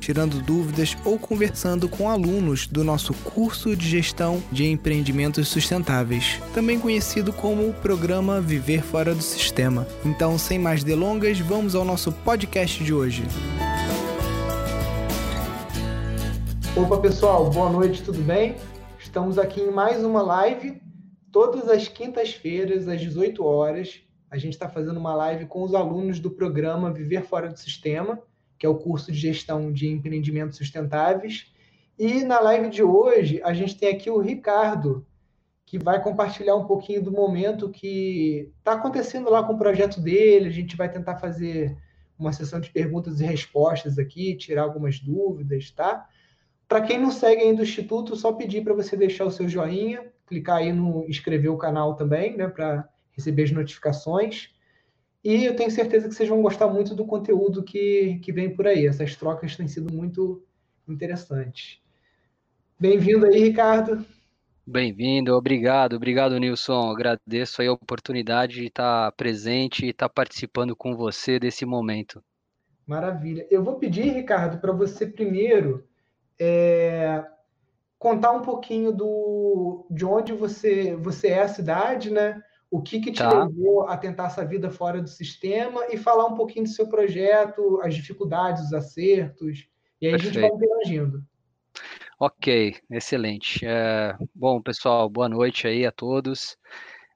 tirando dúvidas ou conversando com alunos do nosso curso de gestão de empreendimentos sustentáveis, também conhecido como o programa Viver Fora do Sistema. Então, sem mais delongas, vamos ao nosso podcast de hoje. Opa, pessoal, boa noite, tudo bem? Estamos aqui em mais uma live, todas as quintas-feiras, às 18 horas. A gente está fazendo uma live com os alunos do programa Viver Fora do Sistema que é o curso de gestão de empreendimentos sustentáveis. E na live de hoje, a gente tem aqui o Ricardo, que vai compartilhar um pouquinho do momento que está acontecendo lá com o projeto dele. A gente vai tentar fazer uma sessão de perguntas e respostas aqui, tirar algumas dúvidas, tá? Para quem não segue ainda o Instituto, só pedir para você deixar o seu joinha, clicar aí no inscrever o canal também, né, para receber as notificações. E eu tenho certeza que vocês vão gostar muito do conteúdo que, que vem por aí. Essas trocas têm sido muito interessantes. Bem-vindo aí, Ricardo. Bem-vindo, obrigado, obrigado, Nilson. Agradeço a oportunidade de estar presente e estar participando com você desse momento. Maravilha. Eu vou pedir, Ricardo, para você primeiro é, contar um pouquinho do, de onde você, você é a cidade, né? O que, que te tá. levou a tentar essa vida fora do sistema e falar um pouquinho do seu projeto, as dificuldades, os acertos, e aí Perfeito. a gente vai interagindo. Ok, excelente. É, bom, pessoal, boa noite aí a todos.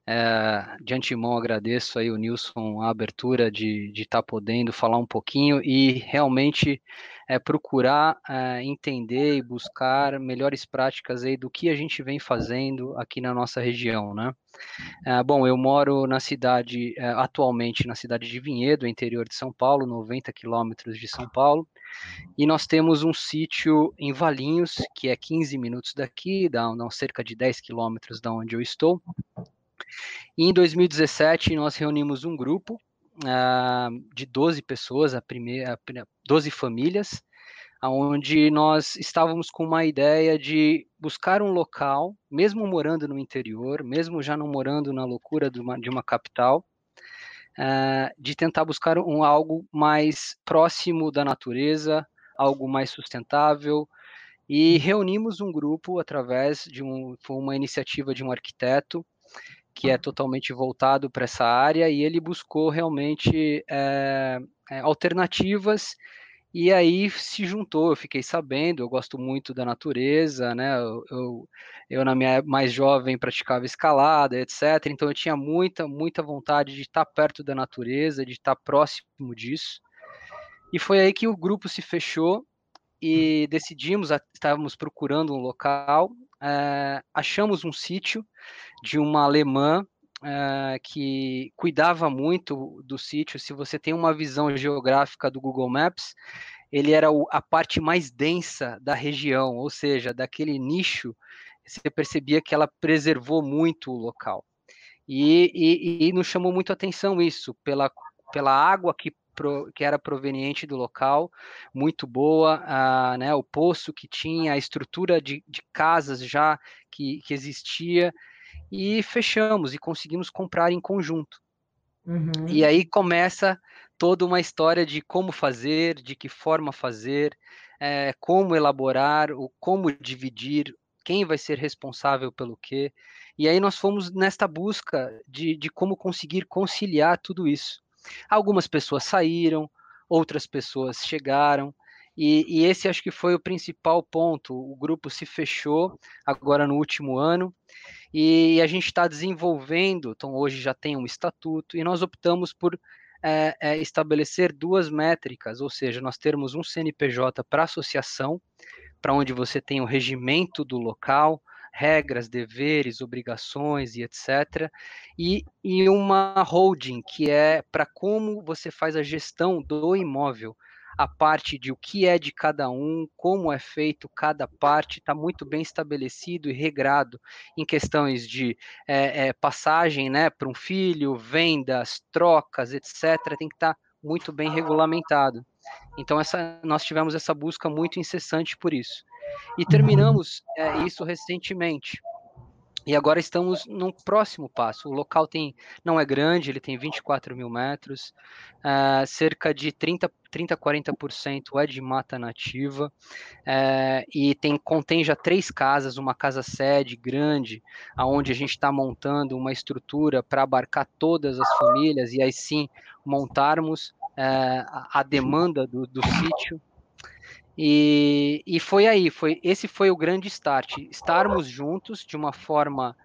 É, de antemão agradeço aí o Nilson a abertura de estar tá podendo falar um pouquinho e realmente é, procurar é, entender e buscar melhores práticas aí do que a gente vem fazendo aqui na nossa região, né? É, bom, eu moro na cidade, é, atualmente na cidade de Vinhedo, interior de São Paulo, 90 quilômetros de São Paulo, e nós temos um sítio em Valinhos, que é 15 minutos daqui, dá, dá cerca de 10 quilômetros da onde eu estou, e em 2017, nós reunimos um grupo uh, de 12 pessoas, a primeira, 12 famílias, onde nós estávamos com uma ideia de buscar um local, mesmo morando no interior, mesmo já não morando na loucura de uma, de uma capital, uh, de tentar buscar um algo mais próximo da natureza, algo mais sustentável, e reunimos um grupo através de um, foi uma iniciativa de um arquiteto que é totalmente voltado para essa área, e ele buscou realmente é, alternativas, e aí se juntou, eu fiquei sabendo, eu gosto muito da natureza, né, eu, eu, eu na minha mais jovem praticava escalada, etc., então eu tinha muita, muita vontade de estar perto da natureza, de estar próximo disso, e foi aí que o grupo se fechou, e decidimos, estávamos procurando um local, é, achamos um sítio de uma alemã é, que cuidava muito do sítio. Se você tem uma visão geográfica do Google Maps, ele era o, a parte mais densa da região, ou seja, daquele nicho, você percebia que ela preservou muito o local. E, e, e nos chamou muito atenção isso, pela, pela água que pro, que era proveniente do local, muito boa, a, né, o poço que tinha, a estrutura de, de casas já que, que existia, e fechamos e conseguimos comprar em conjunto. Uhum. E aí começa toda uma história de como fazer, de que forma fazer, é, como elaborar, o como dividir, quem vai ser responsável pelo quê. E aí nós fomos nesta busca de, de como conseguir conciliar tudo isso. Algumas pessoas saíram, outras pessoas chegaram, e, e, esse acho que foi o principal ponto. O grupo se fechou agora no último ano e a gente está desenvolvendo. Então, hoje já tem um estatuto e nós optamos por é, é, estabelecer duas métricas, ou seja, nós termos um CNPJ para associação, para onde você tem o regimento do local, regras, deveres, obrigações e etc. E, e uma holding, que é para como você faz a gestão do imóvel. A parte de o que é de cada um, como é feito cada parte, está muito bem estabelecido e regrado em questões de é, é, passagem né, para um filho, vendas, trocas, etc. Tem que estar tá muito bem regulamentado. Então essa, nós tivemos essa busca muito incessante por isso. E terminamos é, isso recentemente. E agora estamos num próximo passo. O local tem, não é grande, ele tem 24 mil metros, uh, cerca de 30, 30 40% é de mata nativa, uh, e tem, contém já três casas, uma casa sede grande, aonde a gente está montando uma estrutura para abarcar todas as famílias, e aí sim montarmos uh, a, a demanda do, do sítio. E, e foi aí, foi esse foi o grande start, estarmos juntos de uma forma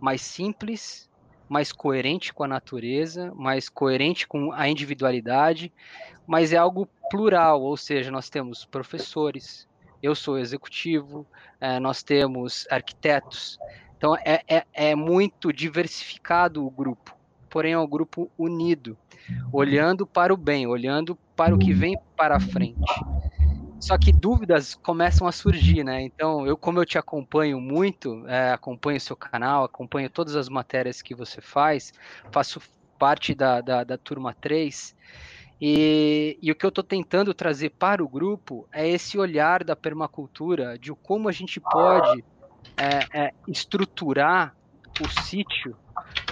mais simples, mais coerente com a natureza, mais coerente com a individualidade, mas é algo plural, ou seja, nós temos professores, eu sou executivo, é, nós temos arquitetos, então é, é, é muito diversificado o grupo, porém é um grupo unido, olhando para o bem, olhando para o que vem para frente. Só que dúvidas começam a surgir, né? Então, eu, como eu te acompanho muito, é, acompanho seu canal, acompanho todas as matérias que você faz, faço parte da, da, da turma 3, e, e, o que eu estou tentando trazer para o grupo é esse olhar da permacultura, de como a gente pode é, é, estruturar o sítio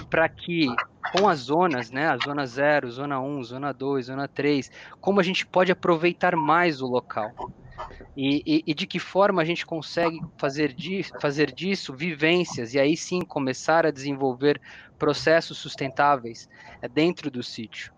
para que com as zonas, né, a zona 0, zona 1, um, zona 2, zona 3, como a gente pode aproveitar mais o local. E, e, e, de que forma a gente consegue fazer, di, fazer disso vivências e aí sim começar a desenvolver processos sustentáveis é, dentro do sítio.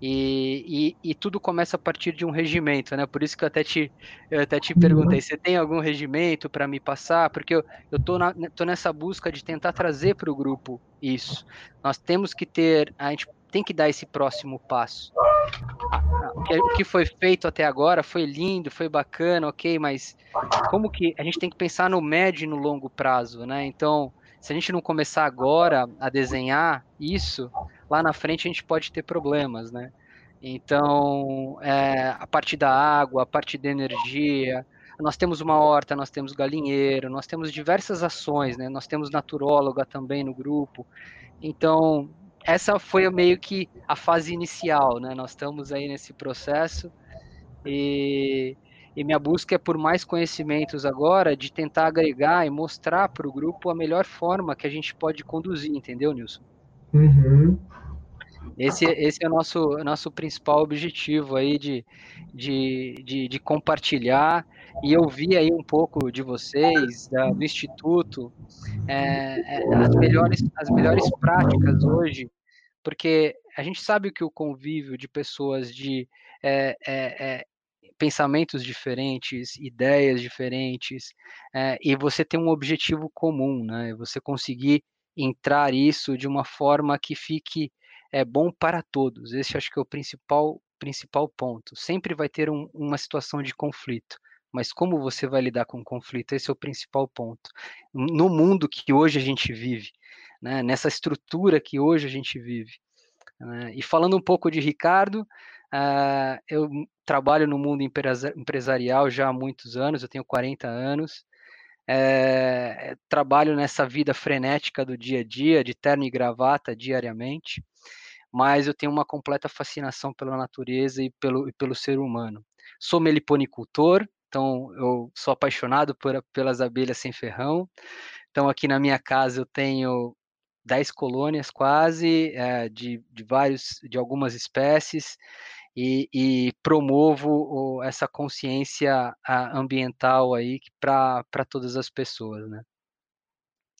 E, e, e, tudo começa a partir de um regimento, né? Por isso que eu até te, eu até te perguntei, você tem algum regimento para me passar? Porque eu, eu tô, na, tô nessa busca de tentar trazer para o grupo isso. Nós temos que ter, a gente tem que dar esse próximo passo. O que foi feito até agora foi lindo, foi bacana, ok, mas como que a gente tem que pensar no médio e no longo prazo, né? Então, se a gente não começar agora a desenhar isso, lá na frente a gente pode ter problemas, né? Então, é, a parte da água, a parte da energia, nós temos uma horta, nós temos galinheiro, nós temos diversas ações, né? Nós temos naturóloga também no grupo. Então, essa foi meio que a fase inicial, né? Nós estamos aí nesse processo e, e minha busca é por mais conhecimentos agora, de tentar agregar e mostrar para o grupo a melhor forma que a gente pode conduzir, entendeu, Nilson? Uhum. Esse, esse é o nosso, nosso principal objetivo aí de, de, de, de compartilhar e ouvir aí um pouco de vocês, da, do Instituto, é, é, as, melhores, as melhores práticas hoje, porque a gente sabe que o convívio de pessoas de é, é, é pensamentos diferentes, ideias diferentes, e você tem um objetivo comum, né? Você conseguir entrar isso de uma forma que fique é, bom para todos. Esse acho que é o principal, principal ponto. Sempre vai ter um, uma situação de conflito, mas como você vai lidar com o conflito? Esse é o principal ponto. No mundo que hoje a gente vive, né, nessa estrutura que hoje a gente vive. Né, e falando um pouco de Ricardo, uh, eu trabalho no mundo empresarial já há muitos anos, eu tenho 40 anos, é, trabalho nessa vida frenética do dia a dia, de terno e gravata diariamente, mas eu tenho uma completa fascinação pela natureza e pelo, e pelo ser humano. Sou meliponicultor, então eu sou apaixonado por, pelas abelhas sem ferrão. Então aqui na minha casa eu tenho 10 colônias quase, é, de, de vários, de algumas espécies, e, e promovo essa consciência ambiental aí para todas as pessoas, né?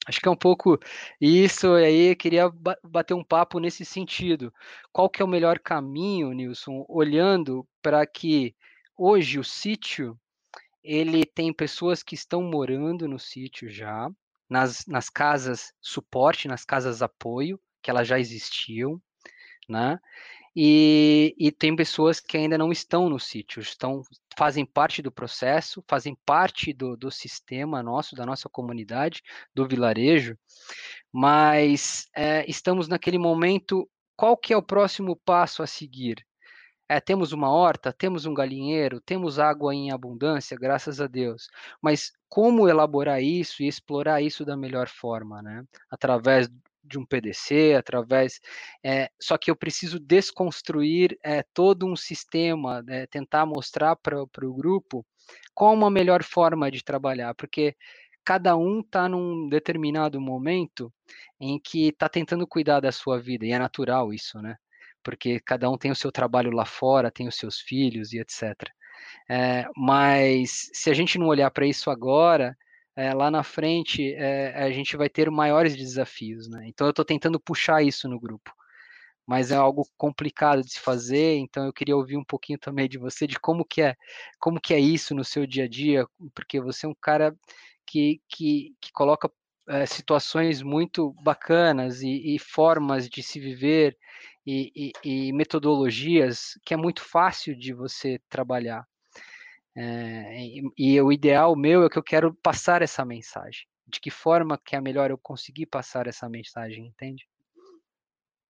Acho que é um pouco isso, aí eu queria bater um papo nesse sentido. Qual que é o melhor caminho, Nilson, olhando para que hoje o sítio, ele tem pessoas que estão morando no sítio já, nas, nas casas suporte, nas casas apoio, que elas já existiam, né? E, e, tem pessoas que ainda não estão no sítio, estão, fazem parte do processo, fazem parte do, do sistema nosso, da nossa comunidade, do vilarejo, mas é, estamos naquele momento, qual que é o próximo passo a seguir? É, temos uma horta, temos um galinheiro, temos água em abundância, graças a Deus. Mas como elaborar isso e explorar isso da melhor forma, né? Através de um PDC, através. É, só que eu preciso desconstruir é, todo um sistema, né, tentar mostrar para o grupo qual uma melhor forma de trabalhar, porque cada um está num determinado momento em que está tentando cuidar da sua vida, e é natural isso, né? Porque cada um tem o seu trabalho lá fora, tem os seus filhos e etc. É, mas se a gente não olhar para isso agora, é, lá na frente é, a gente vai ter maiores desafios, né? Então eu estou tentando puxar isso no grupo, mas é algo complicado de se fazer. Então eu queria ouvir um pouquinho também de você de como que é, como que é isso no seu dia a dia, porque você é um cara que que, que coloca é, situações muito bacanas e, e, formas de se viver e, e, e metodologias que é muito fácil de você trabalhar. É, e, e, o ideal meu é que eu quero passar essa mensagem. De que forma que é melhor eu conseguir passar essa mensagem, entende?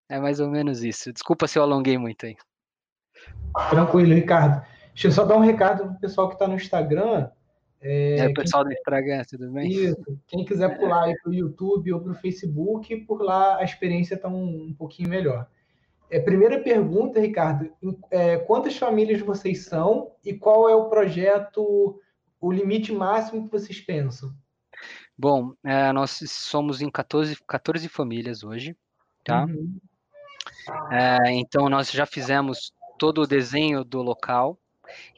É mais ou menos isso. Desculpa se eu alonguei muito aí. Tranquilo, Ricardo. Deixa eu só dar um recado para o pessoal que está no Instagram. É, é o pessoal quem... do Instagram, tudo bem? Isso. Quem quiser pular aí para o YouTube ou para o Facebook, por lá a experiência está um, um pouquinho melhor. É, primeira pergunta, Ricardo: é, quantas famílias vocês são e qual é o projeto, o limite máximo que vocês pensam? Bom, é, nós somos em 14, 14 famílias hoje, tá? Uhum. É, então, nós já fizemos todo o desenho do local,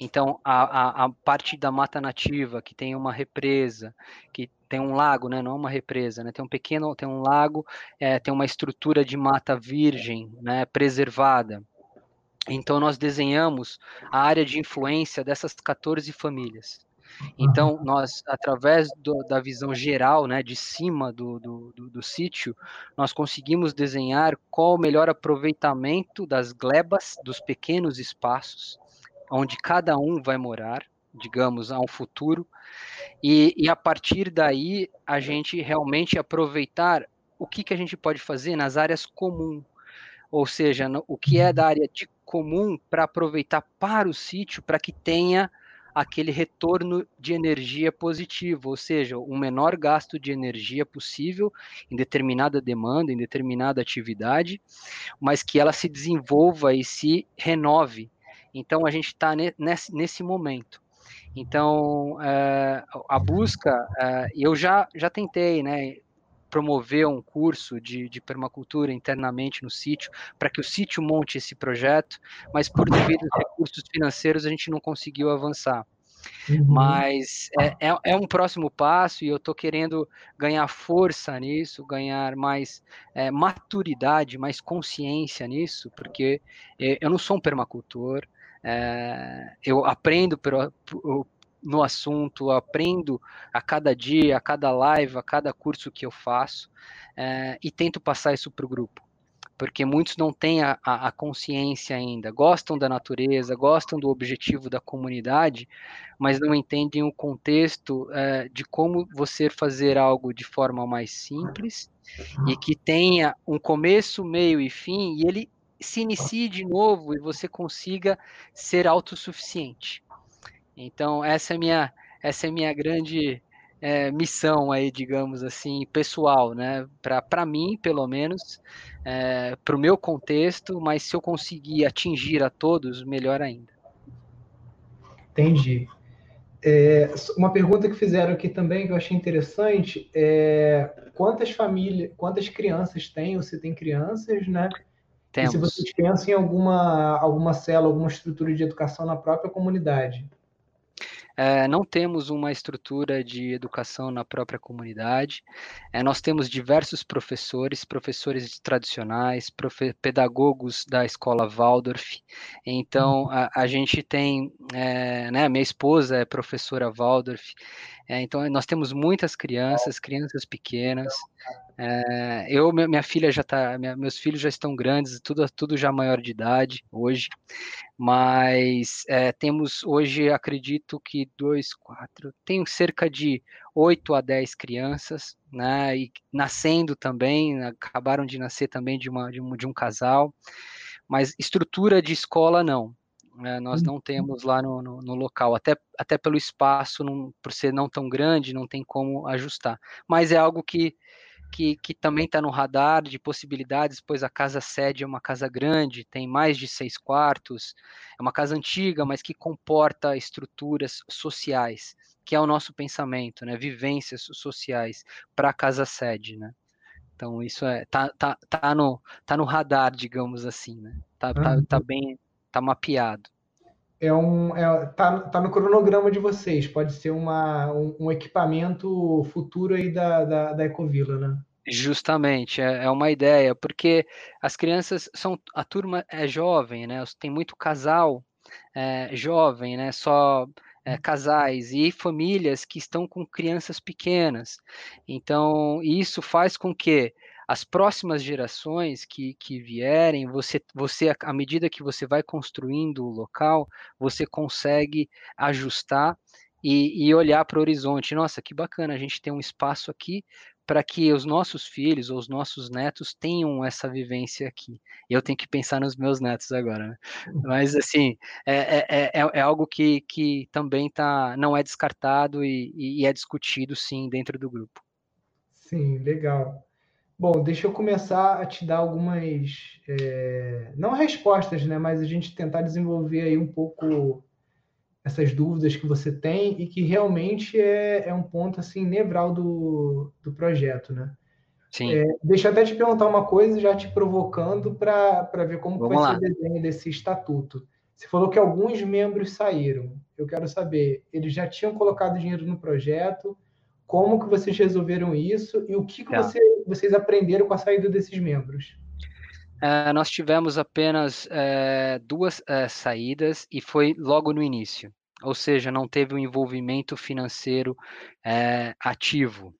então, a, a, a, parte da mata nativa, que tem uma represa, que tem um lago, né? Não é uma represa, né? Tem um pequeno, tem um lago, é, tem uma estrutura de mata virgem, né? Preservada. Então, nós desenhamos a área de influência dessas 14 famílias. Então, nós, através do, da visão geral, né, de cima do, do, do, do, sítio, nós conseguimos desenhar qual o melhor aproveitamento das glebas, dos pequenos espaços, onde cada um vai morar, digamos, a um futuro, e, e a partir daí a gente realmente aproveitar o que, que a gente pode fazer nas áreas comuns, ou seja, no, o que é da área de comum para aproveitar para o sítio, para que tenha aquele retorno de energia positivo, ou seja, o menor gasto de energia possível em determinada demanda, em determinada atividade, mas que ela se desenvolva e se renove. Então a gente está nesse, nesse momento. Então é, a busca, é, eu já, já tentei, né? promover um curso de, de permacultura internamente no sítio, para que o sítio monte esse projeto, mas por devidos recursos financeiros a gente não conseguiu avançar. Uhum. Mas é, é, é, um próximo passo e eu estou querendo ganhar força nisso, ganhar mais é, maturidade, mais consciência nisso, porque eu não sou um permacultor, é, eu aprendo no assunto, aprendo a cada dia, a cada live, a cada curso que eu faço é, e tento passar isso para o grupo. Porque muitos não têm a, a, consciência ainda, gostam da natureza, gostam do objetivo da comunidade, mas não entendem o contexto é, de como você fazer algo de forma mais simples e que tenha um começo, meio e fim, e ele se inicie de novo e você consiga ser autossuficiente. Então, essa é minha, essa é minha grande é, missão aí, digamos assim, pessoal, né? Para mim, pelo menos, é, para o meu contexto, mas se eu conseguir atingir a todos, melhor ainda. Entendi. É, uma pergunta que fizeram aqui também que eu achei interessante é quantas famílias, quantas crianças tem, ou se tem crianças, né? Temos. E se vocês pensam em alguma, alguma célula, alguma estrutura de educação na própria comunidade? É, não temos uma estrutura de educação na própria comunidade. É, nós temos diversos professores, professores tradicionais, profe pedagogos da escola Waldorf. Então, uhum. a, a gente tem, é, né, minha esposa é professora Waldorf. É, então, nós temos muitas crianças, crianças pequenas. É, eu, minha filha já tá, meus filhos já estão grandes, tudo, tudo já maior de idade hoje, mas é, temos hoje, acredito que dois, quatro, tenho cerca de oito a dez crianças, né, e nascendo também, acabaram de nascer também de, uma, de, um, de um casal, mas estrutura de escola não, né, nós não uhum. temos lá no, no, no, local, até, até pelo espaço, não, por ser não tão grande, não tem como ajustar. Mas é algo que que, que também está no radar de possibilidades, pois a casa sede é uma casa grande, tem mais de seis quartos, é uma casa antiga, mas que comporta estruturas sociais, que é o nosso pensamento, né? Vivências sociais para a casa sede, né? Então isso é tá, tá, tá, no, tá no radar, digamos assim, né? Tá, tá, uhum. tá bem, tá mapeado. É um, é, tá, tá no cronograma de vocês, pode ser uma, um, um equipamento futuro aí da, da, da Ecovila, né? Justamente, é, é uma ideia, porque as crianças são, a turma é jovem, né? Tem muito casal é, jovem, né? Só é, casais e famílias que estão com crianças pequenas. Então, isso faz com que as próximas gerações que, que vierem, você, você, à medida que você vai construindo o local, você consegue ajustar e, e olhar para o horizonte. Nossa, que bacana, a gente tem um espaço aqui para que os nossos filhos ou os nossos netos tenham essa vivência aqui. Eu tenho que pensar nos meus netos agora, né? Uhum. Mas assim, é, é, é, é, algo que, que também tá, não é descartado e, e é discutido sim dentro do grupo. Sim, legal. Bom, deixa eu começar a te dar algumas, é, não respostas, né, mas a gente tentar desenvolver aí um pouco essas dúvidas que você tem e que realmente é, é um ponto assim nevral do, do projeto, né? Sim. É, deixa eu até te perguntar uma coisa, já te provocando para ver como Vamos vai lá. ser o desenho desse estatuto. Você falou que alguns membros saíram. Eu quero saber, eles já tinham colocado dinheiro no projeto? Como que vocês resolveram isso? E o que, que tá. você, vocês aprenderam com a saída desses membros? É, nós tivemos apenas é, duas é, saídas e foi logo no início ou seja, não teve um envolvimento financeiro é, ativo.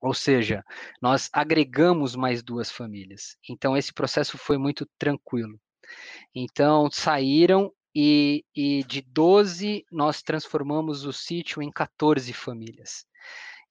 Ou seja, nós agregamos mais duas famílias. Então, esse processo foi muito tranquilo. Então, saíram e, e de 12 nós transformamos o sítio em 14 famílias.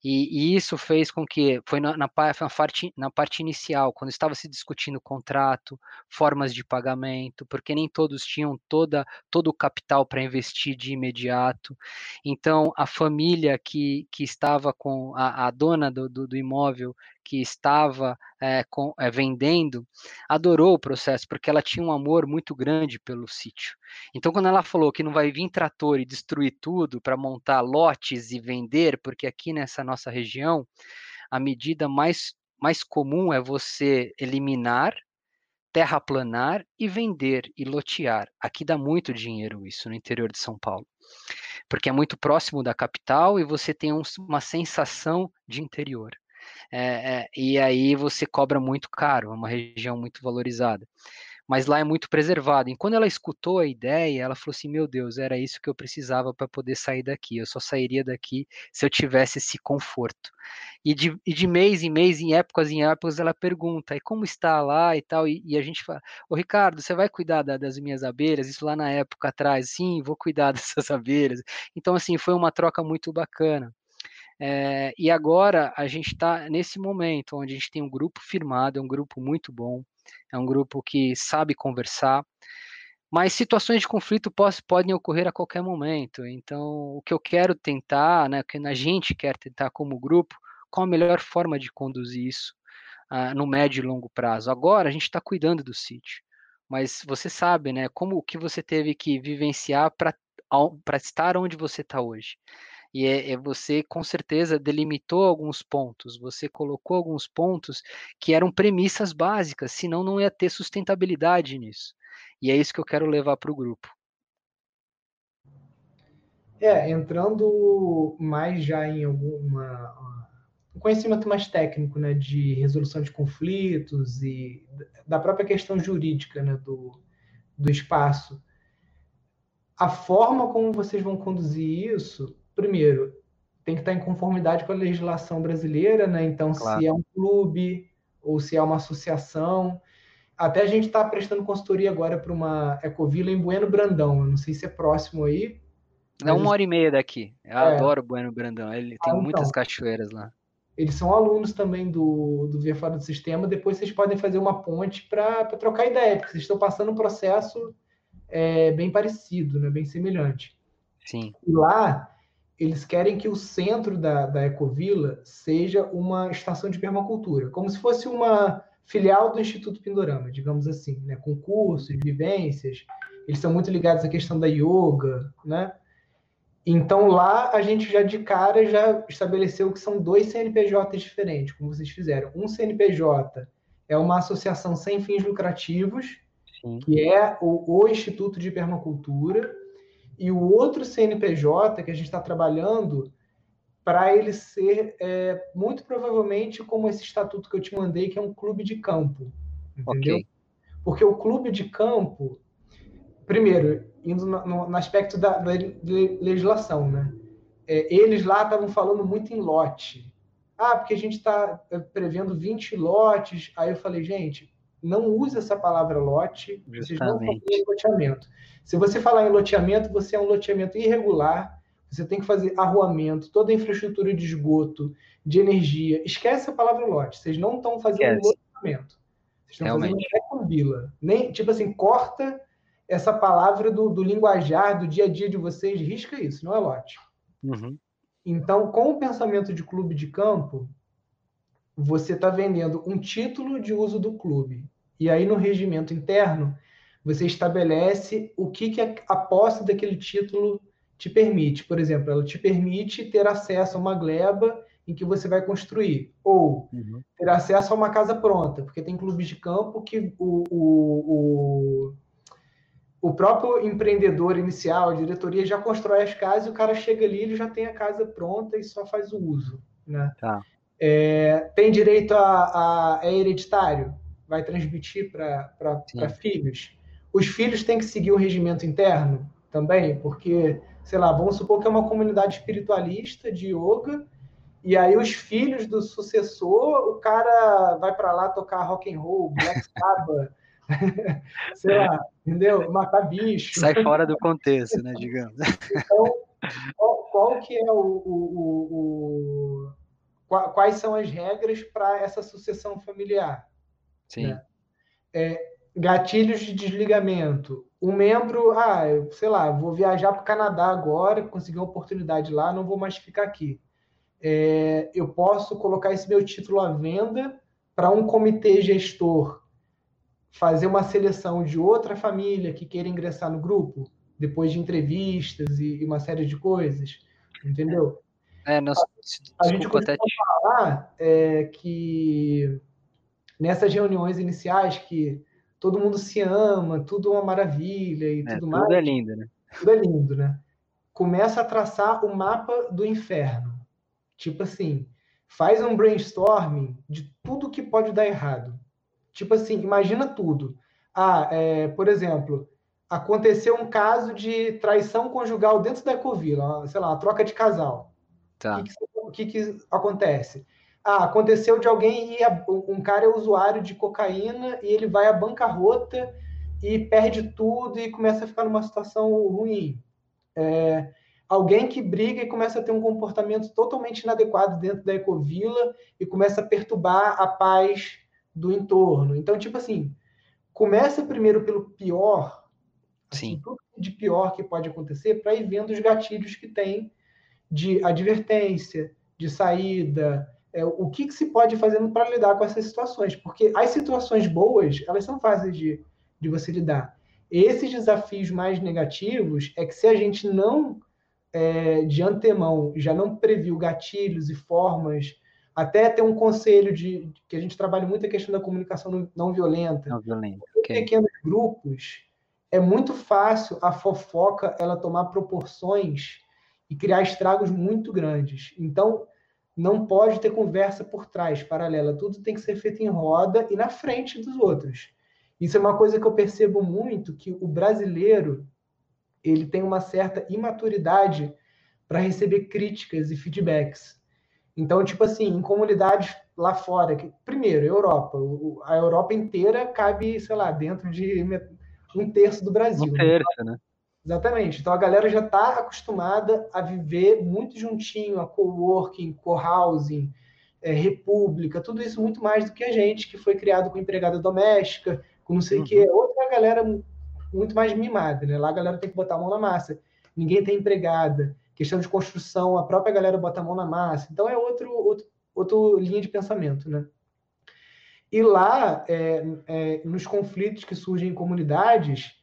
E, e, isso fez com que, foi na, na, parte, na parte inicial, quando estava se discutindo contrato, formas de pagamento, porque nem todos tinham toda, todo o capital para investir de imediato. Então, a família que, que estava com a, a dona do, do, do imóvel que estava é, com, é, vendendo adorou o processo, porque ela tinha um amor muito grande pelo sítio. Então, quando ela falou que não vai vir trator e destruir tudo para montar lotes e vender, porque aqui nessa nossa região, a medida mais, mais comum é você eliminar terraplanar e vender e lotear. Aqui dá muito dinheiro isso no interior de São Paulo, porque é muito próximo da capital e você tem um, uma sensação de interior é, é, e aí você cobra muito caro, é uma região muito valorizada. Mas lá é muito preservado. E quando ela escutou a ideia, ela falou assim: Meu Deus, era isso que eu precisava para poder sair daqui. Eu só sairia daqui se eu tivesse esse conforto. E de, e de mês em mês, em épocas em épocas, ela pergunta: E como está lá e tal? E, e a gente fala: Ô Ricardo, você vai cuidar da, das minhas abelhas? Isso lá na época atrás, sim, vou cuidar dessas abelhas. Então, assim, foi uma troca muito bacana. É, e agora a gente está nesse momento onde a gente tem um grupo firmado, é um grupo muito bom, é um grupo que sabe conversar, mas situações de conflito podem ocorrer a qualquer momento. Então, o que eu quero tentar, né, o que a gente quer tentar como grupo, qual a melhor forma de conduzir isso uh, no médio e longo prazo? Agora a gente está cuidando do sítio, mas você sabe, né, como o que você teve que vivenciar para estar onde você está hoje. E é, é, você, com certeza, delimitou alguns pontos, você colocou alguns pontos que eram premissas básicas, senão não ia ter sustentabilidade nisso. E é isso que eu quero levar para o grupo. É, entrando mais já em alguma um conhecimento mais técnico, né, de resolução de conflitos e da própria questão jurídica, né, do, do espaço. A forma como vocês vão conduzir isso primeiro, tem que estar em conformidade com a legislação brasileira, né? Então, claro. se é um clube ou se é uma associação. Até a gente está prestando consultoria agora para uma ecovila em Bueno Brandão. Eu não sei se é próximo aí. É uma hora e meia daqui. Eu é. adoro Bueno Brandão. Ele tem ah, então. muitas cachoeiras lá. Eles são alunos também do, do Via Fora do Sistema. Depois vocês podem fazer uma ponte para trocar ideia, porque vocês estão passando um processo é, bem parecido, né? bem semelhante. Sim. E lá eles querem que o centro da, da Ecovila seja uma estação de permacultura, como se fosse uma filial do Instituto Pindorama, digamos assim, né? com cursos, vivências. Eles são muito ligados à questão da yoga, né? Então lá a gente já de cara já estabeleceu que são dois CNPJs diferentes, como vocês fizeram. Um CNPJ é uma associação sem fins lucrativos, Sim. que é o, o Instituto de Permacultura, e o outro CNPJ que a gente está trabalhando para ele ser é, muito provavelmente como esse estatuto que eu te mandei, que é um clube de campo, entendeu? Okay. Porque o clube de campo, primeiro, indo no, no aspecto da, da, legislação, né? É, eles lá estavam falando muito em lote. Ah, porque a gente está é, prevendo 20 lotes. Aí eu falei, gente, não use essa palavra lote, Justamente. vocês não falam em loteamento. Se você falar em loteamento, você é um loteamento irregular, você tem que fazer arruamento, toda a infraestrutura de esgoto, de energia. Esquece a palavra lote, vocês não estão fazendo Esquece. loteamento. Vocês estão Realmente. fazendo ecombila. Nem, tipo assim, corta essa palavra do, do, linguajar, do dia a dia de vocês, risca isso, não é lote. Uhum. Então, com o pensamento de clube de campo, você está vendendo um título de uso do clube. E aí, no regimento interno, você estabelece o que, que a posse daquele título te permite. Por exemplo, ela te permite ter acesso a uma gleba em que você vai construir, ou uhum. ter acesso a uma casa pronta, porque tem clubes de campo que o, o, o, o próprio empreendedor inicial, a diretoria, já constrói as casas e o cara chega ali, ele já tem a casa pronta e só faz o uso. Né? Tá. É, tem direito a, a, é hereditário, vai transmitir para filhos. Os filhos têm que seguir o regimento interno também, porque, sei lá, vamos supor que é uma comunidade espiritualista de yoga, e aí os filhos do sucessor, o cara vai para lá tocar rock and roll, Black Sabbath, sei lá, entendeu? Matar bicho. Sai fora do contexto, né, digamos. Então, qual, qual que é o, o, o, o, quais são as regras para essa sucessão familiar? Sim. Né? É, gatilhos de desligamento. Um membro, ah, sei lá, vou viajar para o Canadá agora, consegui uma oportunidade lá, não vou mais ficar aqui. É, eu posso colocar esse meu título à venda para um comitê gestor fazer uma seleção de outra família que queira ingressar no grupo, depois de entrevistas e, e uma série de coisas, entendeu? É, nós, a, a gente até falar é, que nessas reuniões iniciais que todo mundo se ama, tudo é uma maravilha e é, tudo, mais. Tudo é lindo, né? Tudo é lindo, né? Começa a traçar o mapa do inferno. Tipo assim, faz um brainstorming de tudo que pode dar errado. Tipo assim, imagina tudo. Ah, é, por exemplo, aconteceu um caso de traição conjugal dentro da Ecovila, sei lá, uma troca de casal. Tá. O que, que, que, que acontece? Ah, aconteceu de alguém a, um cara é usuário de cocaína e ele vai à bancarrota e perde tudo e começa a ficar numa situação ruim. É, alguém que briga e começa a ter um comportamento totalmente inadequado dentro da ecovila e começa a perturbar a paz do entorno. Então, tipo assim, começa primeiro pelo pior, assim, tudo de pior que pode acontecer, para ir vendo os gatilhos que tem de advertência, de saída, é, o que, que, se pode fazer para lidar com essas situações, porque as situações boas, elas são fáceis de, de você lidar. Esses desafios mais negativos é que se a gente não, é, de antemão, já não previu gatilhos e formas, até ter um conselho de que a gente trabalha muito a questão da comunicação não violenta. Não violenta. Okay. Em pequenos grupos, é muito fácil a fofoca ela tomar proporções e criar estragos muito grandes. Então, não pode ter conversa por trás, paralela. Tudo tem que ser feito em roda e na frente dos outros. Isso é uma coisa que eu percebo muito, que o brasileiro ele tem uma certa imaturidade para receber críticas e feedbacks. Então, tipo assim, em comunidades lá fora, que, primeiro, Europa, a Europa inteira cabe, sei lá, dentro de um terço do Brasil. Um terço, né? Exatamente. Então a galera já está acostumada a viver muito juntinho, a coworking, co-housing, é, república, tudo isso muito mais do que a gente, que foi criado com empregada doméstica, com não sei o uhum. que. Outra galera muito mais mimada, né? Lá a galera tem que botar a mão na massa. Ninguém tem empregada. questão de construção, a própria galera bota a mão na massa. Então é outro, outro, outro linha de pensamento, né? E lá, é, é, nos conflitos que surgem em comunidades,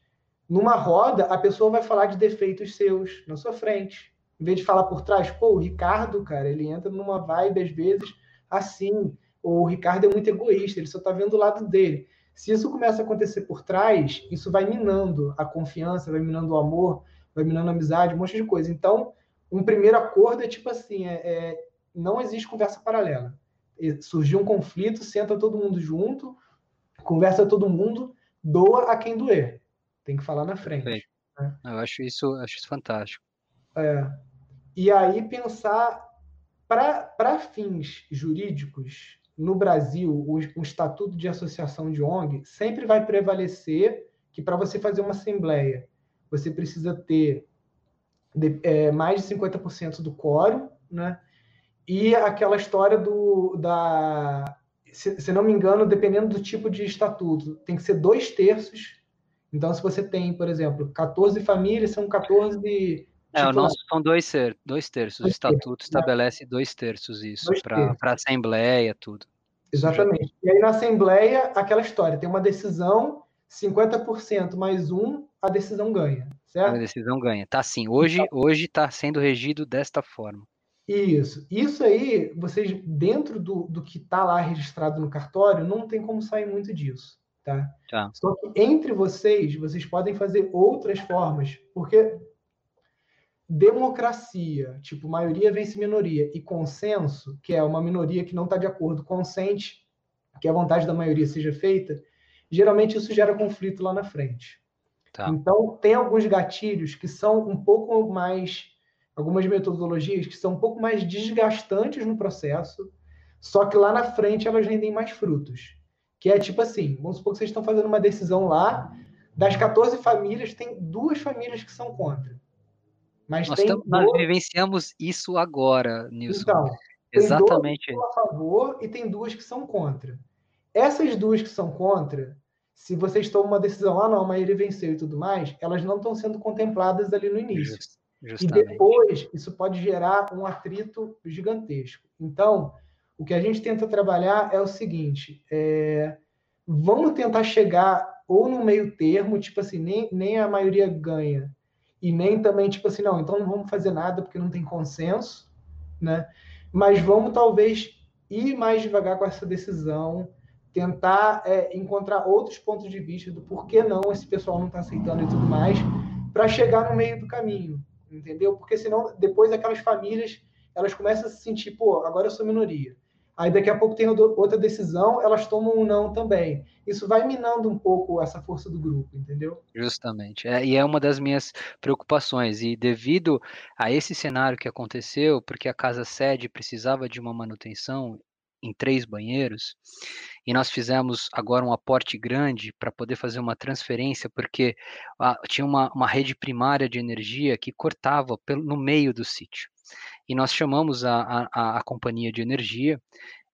numa roda, a pessoa vai falar de defeitos seus na sua frente. Em vez de falar por trás, pô, o Ricardo, cara, ele entra numa vibe, às vezes, assim. O Ricardo é muito egoísta, ele só tá vendo o lado dele. Se isso começa a acontecer por trás, isso vai minando a confiança, vai minando o amor, vai minando a amizade, um monte de coisa. Então, um primeiro acordo é tipo assim: é, é não existe conversa paralela. Surgiu um conflito, senta todo mundo junto, conversa todo mundo, doa a quem doer. Tem que falar na frente. Né? Eu acho isso, acho isso fantástico. É. E aí pensar para fins jurídicos, no Brasil, o, o, Estatuto de Associação de ONG sempre vai prevalecer que para você fazer uma assembleia, você precisa ter de, é, mais de 50% do quórum, né? E aquela história do da se, se, não me engano, dependendo do tipo de estatuto, tem que ser dois terços. Então, se você tem, por exemplo, 14 famílias, são 14 é, o nosso são dois, dois terços. Dois o estatuto terços, estabelece né? dois terços isso, para a Assembleia, tudo. Exatamente. E aí na Assembleia, aquela história, tem uma decisão, 50% mais um, a decisão ganha, certo? A decisão ganha. Tá assim, hoje então, hoje está sendo regido desta forma. Isso. Isso aí, vocês, dentro do, do que está lá registrado no cartório, não tem como sair muito disso. Tá? tá? Só que entre vocês, vocês podem fazer outras formas, porque democracia, tipo maioria vence minoria, e consenso, que é uma minoria que não está de acordo, consente que a vontade da maioria seja feita, geralmente isso gera conflito lá na frente. Tá. Então, tem alguns gatilhos que são um pouco mais, algumas metodologias que são um pouco mais desgastantes no processo, só que lá na frente elas rendem mais frutos. Que é tipo assim, vamos supor que vocês estão fazendo uma decisão lá, das 14 famílias, tem duas famílias que são contra. Mas nós, tem nós vivenciamos isso agora, Nilson. Então, Exatamente. Tem duas que são a favor e tem duas que são contra. Essas duas que são contra, se vocês tomam uma decisão, ah, não, mas ele venceu e tudo mais, elas não estão sendo contempladas ali no início. Just, e depois, isso pode gerar um atrito gigantesco. Então, o que a gente tenta trabalhar é o seguinte: é, vamos tentar chegar ou no meio termo, tipo assim, nem, nem a maioria ganha, e nem também tipo assim, não, então não vamos fazer nada porque não tem consenso, né? Mas vamos talvez ir mais devagar com essa decisão, tentar é, encontrar outros pontos de vista do porquê não esse pessoal não está aceitando e tudo mais, para chegar no meio do caminho, entendeu? Porque senão depois aquelas famílias elas começam a se sentir, pô, agora eu sou minoria. Aí daqui a pouco tem outra decisão, elas tomam um não também. Isso vai minando um pouco essa força do grupo, entendeu? Justamente. É, e é uma das minhas preocupações. E devido a esse cenário que aconteceu, porque a casa sede precisava de uma manutenção em três banheiros, e nós fizemos agora um aporte grande para poder fazer uma transferência, porque ah, tinha uma, uma rede primária de energia que cortava pelo, no meio do sítio. E nós chamamos a, a, a companhia de energia.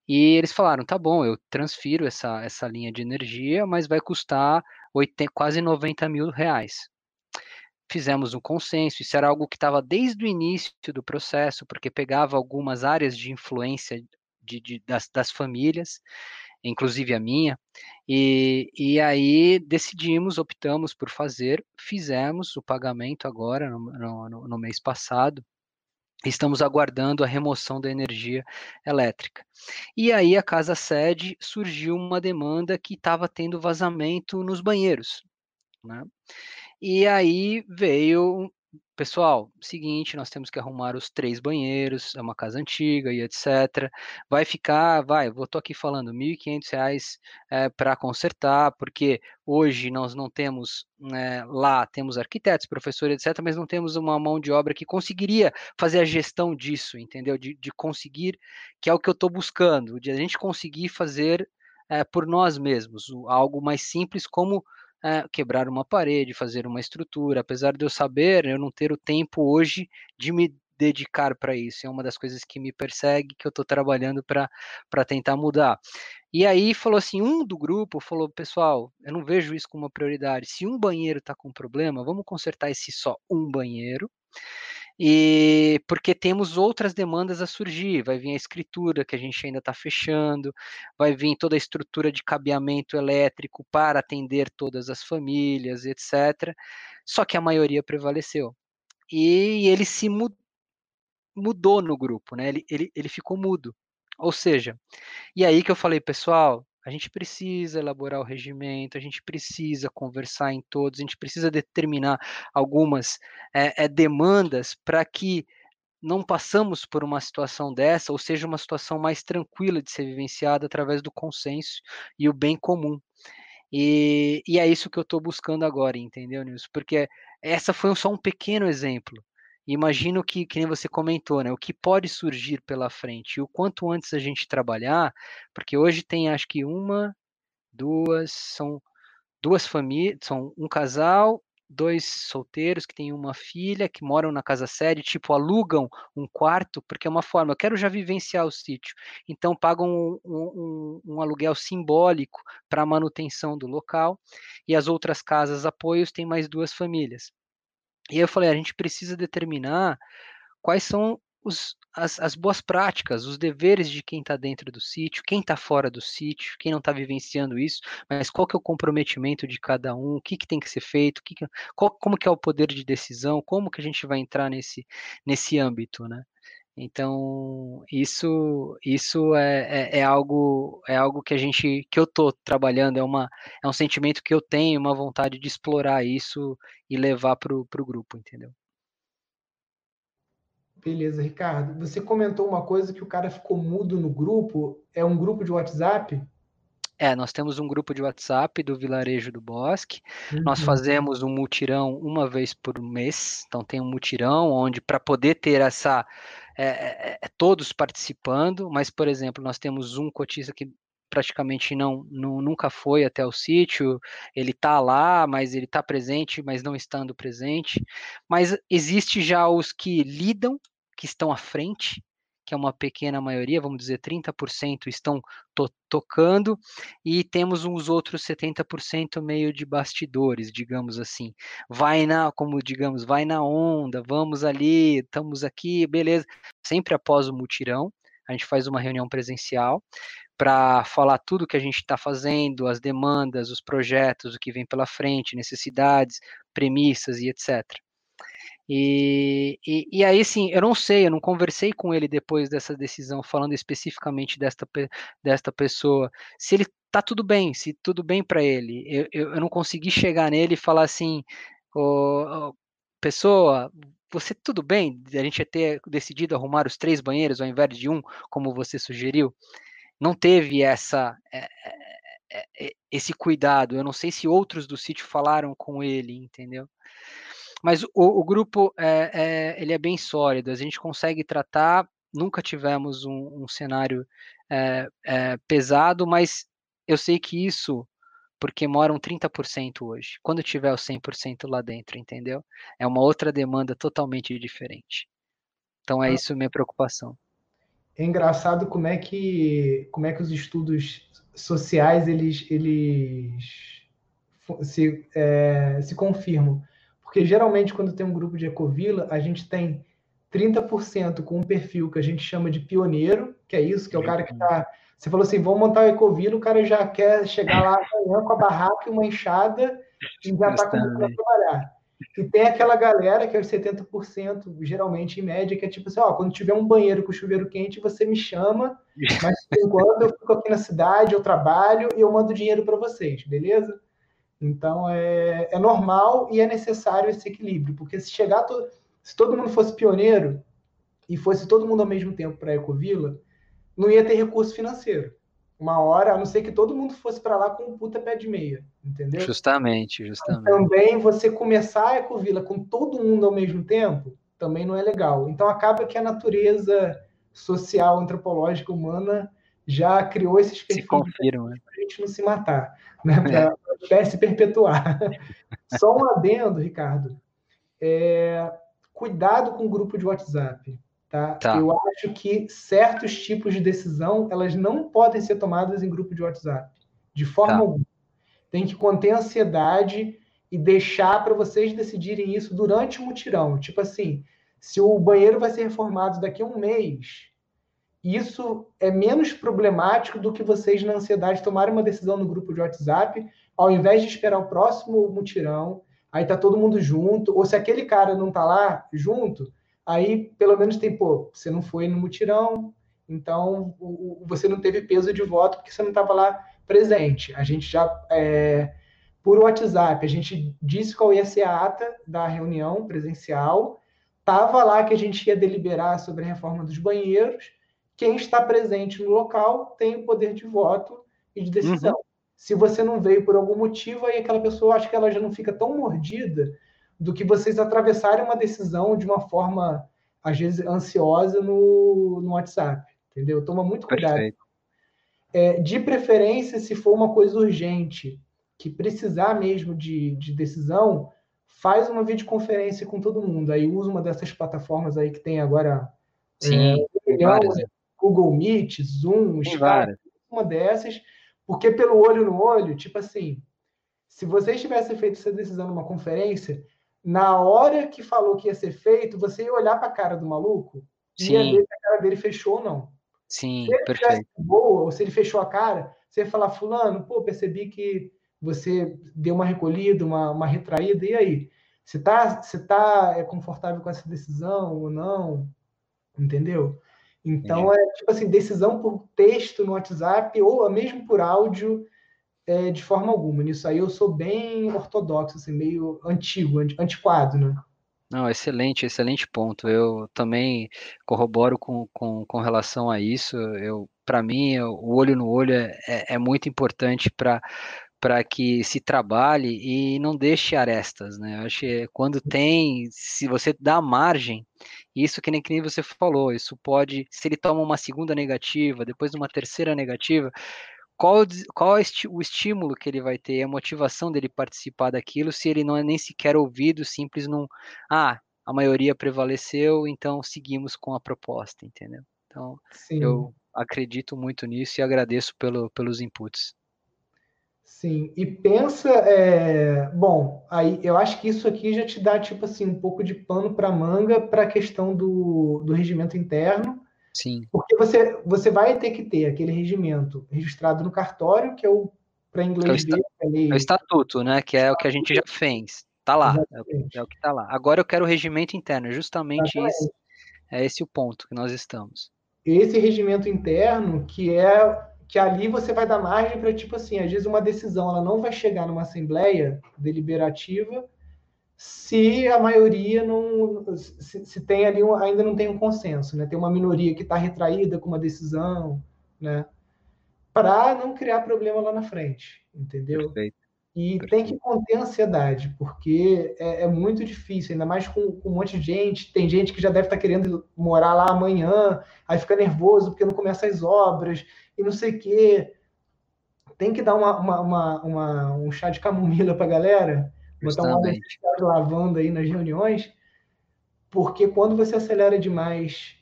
E eles falaram: tá bom, eu transfiro essa, essa linha de energia, mas vai custar 80, quase 90 mil reais. Fizemos um consenso, isso era algo que estava desde o início do processo, porque pegava algumas áreas de influência de, de, das, das famílias, inclusive a minha, e, e aí decidimos, optamos por fazer, fizemos o pagamento agora, no, no, no mês passado, Estamos aguardando a remoção da energia elétrica. E aí a casa sede surgiu uma demanda que estava tendo vazamento nos banheiros. Né? E aí veio pessoal, seguinte, nós temos que arrumar os três banheiros, é uma casa antiga e etc. Vai ficar, vai, eu estou aqui falando, R$ 1.500 é, para consertar, porque hoje nós não temos né, lá, temos arquitetos, professores, etc., mas não temos uma mão de obra que conseguiria fazer a gestão disso, entendeu? De, de conseguir, que é o que eu estou buscando, de a gente conseguir fazer é, por nós mesmos, algo mais simples como é, quebrar uma parede, fazer uma estrutura. Apesar de eu saber, eu não ter o tempo hoje de me dedicar para isso. É uma das coisas que me persegue, que eu estou trabalhando para tentar mudar. E aí falou assim, um do grupo falou, pessoal, eu não vejo isso como uma prioridade. Se um banheiro está com problema, vamos consertar esse só um banheiro. E porque temos outras demandas a surgir. Vai vir a escritura, que a gente ainda está fechando, vai vir toda a estrutura de cabeamento elétrico para atender todas as famílias, etc. Só que a maioria prevaleceu. E ele se mudou no grupo, né? Ele, ele, ele ficou mudo. Ou seja, e aí que eu falei, pessoal, a gente precisa elaborar o regimento, a gente precisa conversar em todos, a gente precisa determinar algumas é, é, demandas para que não passamos por uma situação dessa, ou seja, uma situação mais tranquila de ser vivenciada através do consenso e o bem comum. E, e é isso que eu estou buscando agora, entendeu, Nilson? Porque essa foi só um pequeno exemplo. Imagino que, que nem você comentou, né? O que pode surgir pela frente. E o quanto antes a gente trabalhar, porque hoje tem acho que uma, duas, são duas famílias, são um casal, dois solteiros que têm uma filha, que moram na casa sede, tipo, alugam um quarto, porque é uma forma, eu quero já vivenciar o sítio. Então pagam um, um, um aluguel simbólico para a manutenção do local, e as outras casas apoios têm mais duas famílias. E eu falei, a gente precisa determinar quais são os, as, as, boas práticas, os deveres de quem está dentro do sítio, quem está fora do sítio, quem não está vivenciando isso, mas qual que é o comprometimento de cada um, o que, que tem que ser feito, que que, qual, como que é o poder de decisão, como que a gente vai entrar nesse, nesse âmbito, né? Então, isso isso é, é, é, algo é algo que a gente que eu estou trabalhando, é, uma, é um sentimento que eu tenho, uma vontade de explorar isso e levar para o grupo, entendeu? Beleza, Ricardo. Você comentou uma coisa que o cara ficou mudo no grupo. É um grupo de WhatsApp? É, nós temos um grupo de WhatsApp do Vilarejo do Bosque. Uhum. Nós fazemos um mutirão uma vez por mês. Então tem um mutirão onde para poder ter essa é, é, é, todos participando, mas, por exemplo, nós temos um cotista que praticamente não, não, nunca foi até o sítio, ele está lá, mas ele está presente, mas não estando presente. Mas existe já os que lidam, que estão à frente, que é uma pequena maioria, vamos dizer 30% estão to tocando, e temos uns outros 70% meio de bastidores, digamos assim. Vai na, como digamos, vai na onda, vamos ali, estamos aqui, beleza. Sempre após o mutirão, a gente faz uma reunião presencial para falar tudo que a gente está fazendo, as demandas, os projetos, o que vem pela frente, necessidades, premissas e etc. E, e, e, aí, sim, eu não sei, eu não conversei com ele depois dessa decisão, falando especificamente desta, desta pessoa, se ele tá tudo bem, se tudo bem para ele. Eu, eu, eu, não consegui chegar nele e falar assim, pessoa, você tudo bem a gente ter decidido arrumar os três banheiros ao invés de um, como você sugeriu? Não teve essa. É, é, é, esse cuidado. Eu não sei se outros do sítio falaram com ele, entendeu? Mas o, o grupo é, é, ele é bem sólido, a gente consegue tratar. Nunca tivemos um, um cenário é, é pesado, mas eu sei que isso porque moram 30% hoje. Quando tiver o 100% lá dentro, entendeu? É uma outra demanda totalmente diferente. Então é ah. isso minha preocupação. É engraçado como é que como é que os estudos sociais eles eles se, é, se confirmam. Porque geralmente, quando tem um grupo de ecovila, a gente tem 30% com um perfil que a gente chama de pioneiro, que é isso, que é o cara que está. Você falou assim: vamos montar o ecovila, o cara já quer chegar lá amanhã com a barraca e uma enxada e já está começando a trabalhar. E tem aquela galera que é os 70%, geralmente em média, que é tipo assim: ó, quando tiver um banheiro com chuveiro quente, você me chama, mas por enquanto eu fico aqui na cidade, eu trabalho e eu mando dinheiro para vocês, beleza? Então é, é normal e é necessário esse equilíbrio, porque se chegar to, se todo mundo fosse pioneiro e fosse todo mundo ao mesmo tempo para a Ecovila, não ia ter recurso financeiro. Uma hora, a não ser que todo mundo fosse para lá com um puta pé de meia, entendeu? Justamente, justamente. Também você começar a Ecovila com todo mundo ao mesmo tempo, também não é legal. Então acaba que a natureza social, antropológica, humana já criou esses perfis para a gente não se matar, né? para a espécie perpetuar. Só um adendo, Ricardo. É, cuidado com o grupo de WhatsApp. Tá? tá? Eu acho que certos tipos de decisão elas não podem ser tomadas em grupo de WhatsApp, de forma tá. alguma. Tem que conter ansiedade e deixar para vocês decidirem isso durante o mutirão. Tipo assim, Se o banheiro vai ser reformado daqui a um mês, isso é menos problemático do que vocês, na ansiedade, tomarem uma decisão no grupo de WhatsApp, ao invés de esperar o próximo mutirão, aí tá todo mundo junto, ou se aquele cara não tá lá junto, aí pelo menos tem, pô, você não foi no mutirão, então o, o, você não teve peso de voto porque você não estava lá presente. A gente já, é, por WhatsApp, a gente disse qual ia ser a ata da reunião presencial, estava lá que a gente ia deliberar sobre a reforma dos banheiros. Quem está presente no local tem o poder de voto e de decisão. Uhum. Se você não veio por algum motivo, aí aquela pessoa acho que ela já não fica tão mordida do que vocês atravessarem uma decisão de uma forma, às vezes, ansiosa no, no WhatsApp. Entendeu? Toma muito cuidado. É, de preferência, se for uma coisa urgente, que precisar mesmo de, de decisão, faz uma videoconferência com todo mundo. Aí usa uma dessas plataformas aí que tem agora. Sim, é, várias, Google Meet, Zoom, Skype, uma dessas, porque pelo olho no olho, tipo assim, se vocês tivessem feito essa decisão numa conferência, na hora que falou que ia ser feito, você ia olhar para a cara do maluco Sim. e ia ver se a cara dele fechou ou não. Sim, se ele perfeito. Boa, ou se ele fechou a cara, você ia falar, fulano, pô, percebi que você deu uma recolhida, uma, uma retraída, e aí? Você está você tá é, confortável com essa decisão ou não? Entendeu? Então, é tipo assim, decisão por texto no WhatsApp ou mesmo por áudio, é, de forma alguma. Nisso aí eu sou bem ortodoxo, assim, meio antigo, antiquado, né? Não, excelente, excelente ponto. Eu também corroboro com, com, com relação a isso. Eu, para mim, o olho no olho é, é, é muito importante para para que se trabalhe e não deixe arestas, né? Eu acho que quando tem, se você dá margem, isso que nem, que nem você falou, isso pode, se ele toma uma segunda negativa, depois uma terceira negativa, qual, qual é o estímulo que ele vai ter, a motivação dele participar daquilo, se ele não é nem sequer ouvido, simples num, ah, a maioria prevaleceu, então seguimos com a proposta, entendeu? Então, Sim. eu acredito muito nisso e agradeço pelo, pelos inputs. Sim, e pensa, é, bom, aí eu acho que isso aqui já te dá tipo assim um pouco de pano para manga para a questão do, do regimento interno. Sim. Porque você, você vai ter que ter aquele regimento registrado no cartório, que é o para inglês é o, é, lei... é o estatuto, né? Que é o que a gente já fez. Tá lá, é o, é o, que tá lá. Agora eu quero o regimento interno, justamente isso. É esse o ponto que nós estamos. Esse regimento interno, que é que ali você vai dar margem para, tipo assim, às vezes uma decisão ela não vai chegar numa assembleia deliberativa se a maioria não. Se, se tem ali, um, ainda não tem um consenso, né? Tem uma minoria que está retraída com uma decisão, né? Para não criar problema lá na frente, entendeu? Perfeito. E tem que conter a ansiedade, porque é, é muito difícil, ainda mais com, com, um monte de gente. Tem gente que já deve estar tá querendo morar lá amanhã, aí fica nervoso porque não começa as obras e não sei o quê. Tem que dar uma, uma, uma, uma um chá de camomila para a galera, botar um água de lavanda aí nas reuniões, porque quando você acelera demais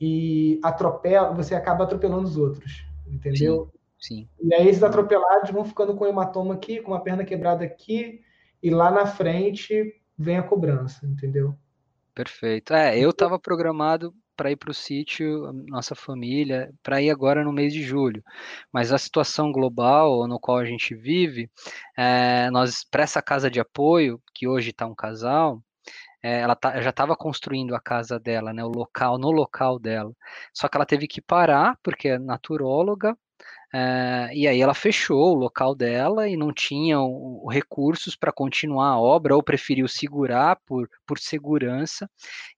e atropela, você acaba atropelando os outros, entendeu? Sim. Sim. E aí esses atropelados vão ficando com hematoma aqui, com uma perna quebrada aqui, e lá na frente vem a cobrança, entendeu? Perfeito. É, eu estava programado para ir para o sítio, nossa família, para ir agora no mês de julho. Mas a situação global no qual a gente vive, é, nós para essa casa de apoio, que hoje está um casal, é, ela tá, já estava construindo a casa dela, né, o local, no local dela. Só que ela teve que parar, porque é naturóloga, Uh, e aí ela fechou o local dela e não tinha o, o recursos para continuar a obra, ou preferiu segurar por, por segurança,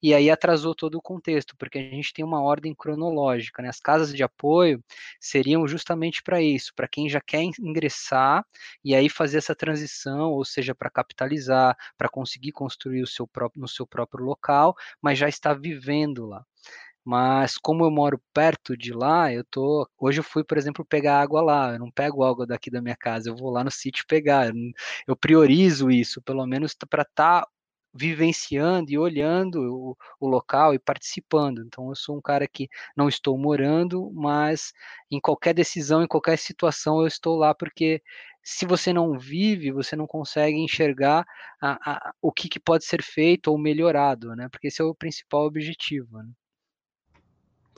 e aí atrasou todo o contexto, porque a gente tem uma ordem cronológica. Né? As casas de apoio seriam justamente para isso, para quem já quer ingressar e aí fazer essa transição, ou seja, para capitalizar, para conseguir construir o seu próprio, no seu próprio local, mas já está vivendo lá. Mas como eu moro perto de lá, eu tô. Hoje eu fui, por exemplo, pegar água lá. Eu não pego água daqui da minha casa, eu vou lá no sítio pegar. Eu priorizo isso, pelo menos para estar tá vivenciando e olhando o, o, local e participando. Então, eu sou um cara que não estou morando, mas em qualquer decisão, em qualquer situação, eu estou lá porque se você não vive, você não consegue enxergar a, a, o que, que, pode ser feito ou melhorado, né? Porque esse é o principal objetivo. Né?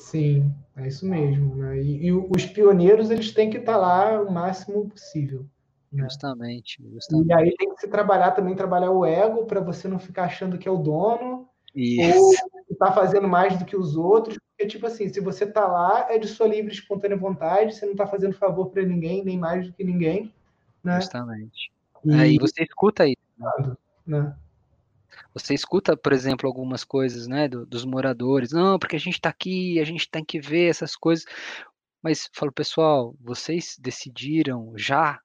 Sim, é isso mesmo. Né? E, e, os pioneiros eles têm que estar lá o máximo possível. Né? Justamente, justamente. E aí tem que se trabalhar também, trabalhar o ego para você não ficar achando que é o dono Isso. ou está fazendo mais do que os outros. Porque, tipo assim, se você está lá, é de sua livre espontânea vontade, você não está fazendo favor para ninguém, nem mais do que ninguém. Né? Justamente. E, é, e você escuta isso. Né? né? Você escuta, por exemplo, algumas coisas, né, do, dos moradores. Não, porque a gente está aqui, a gente tem que ver essas coisas. Mas falo, pessoal, vocês decidiram já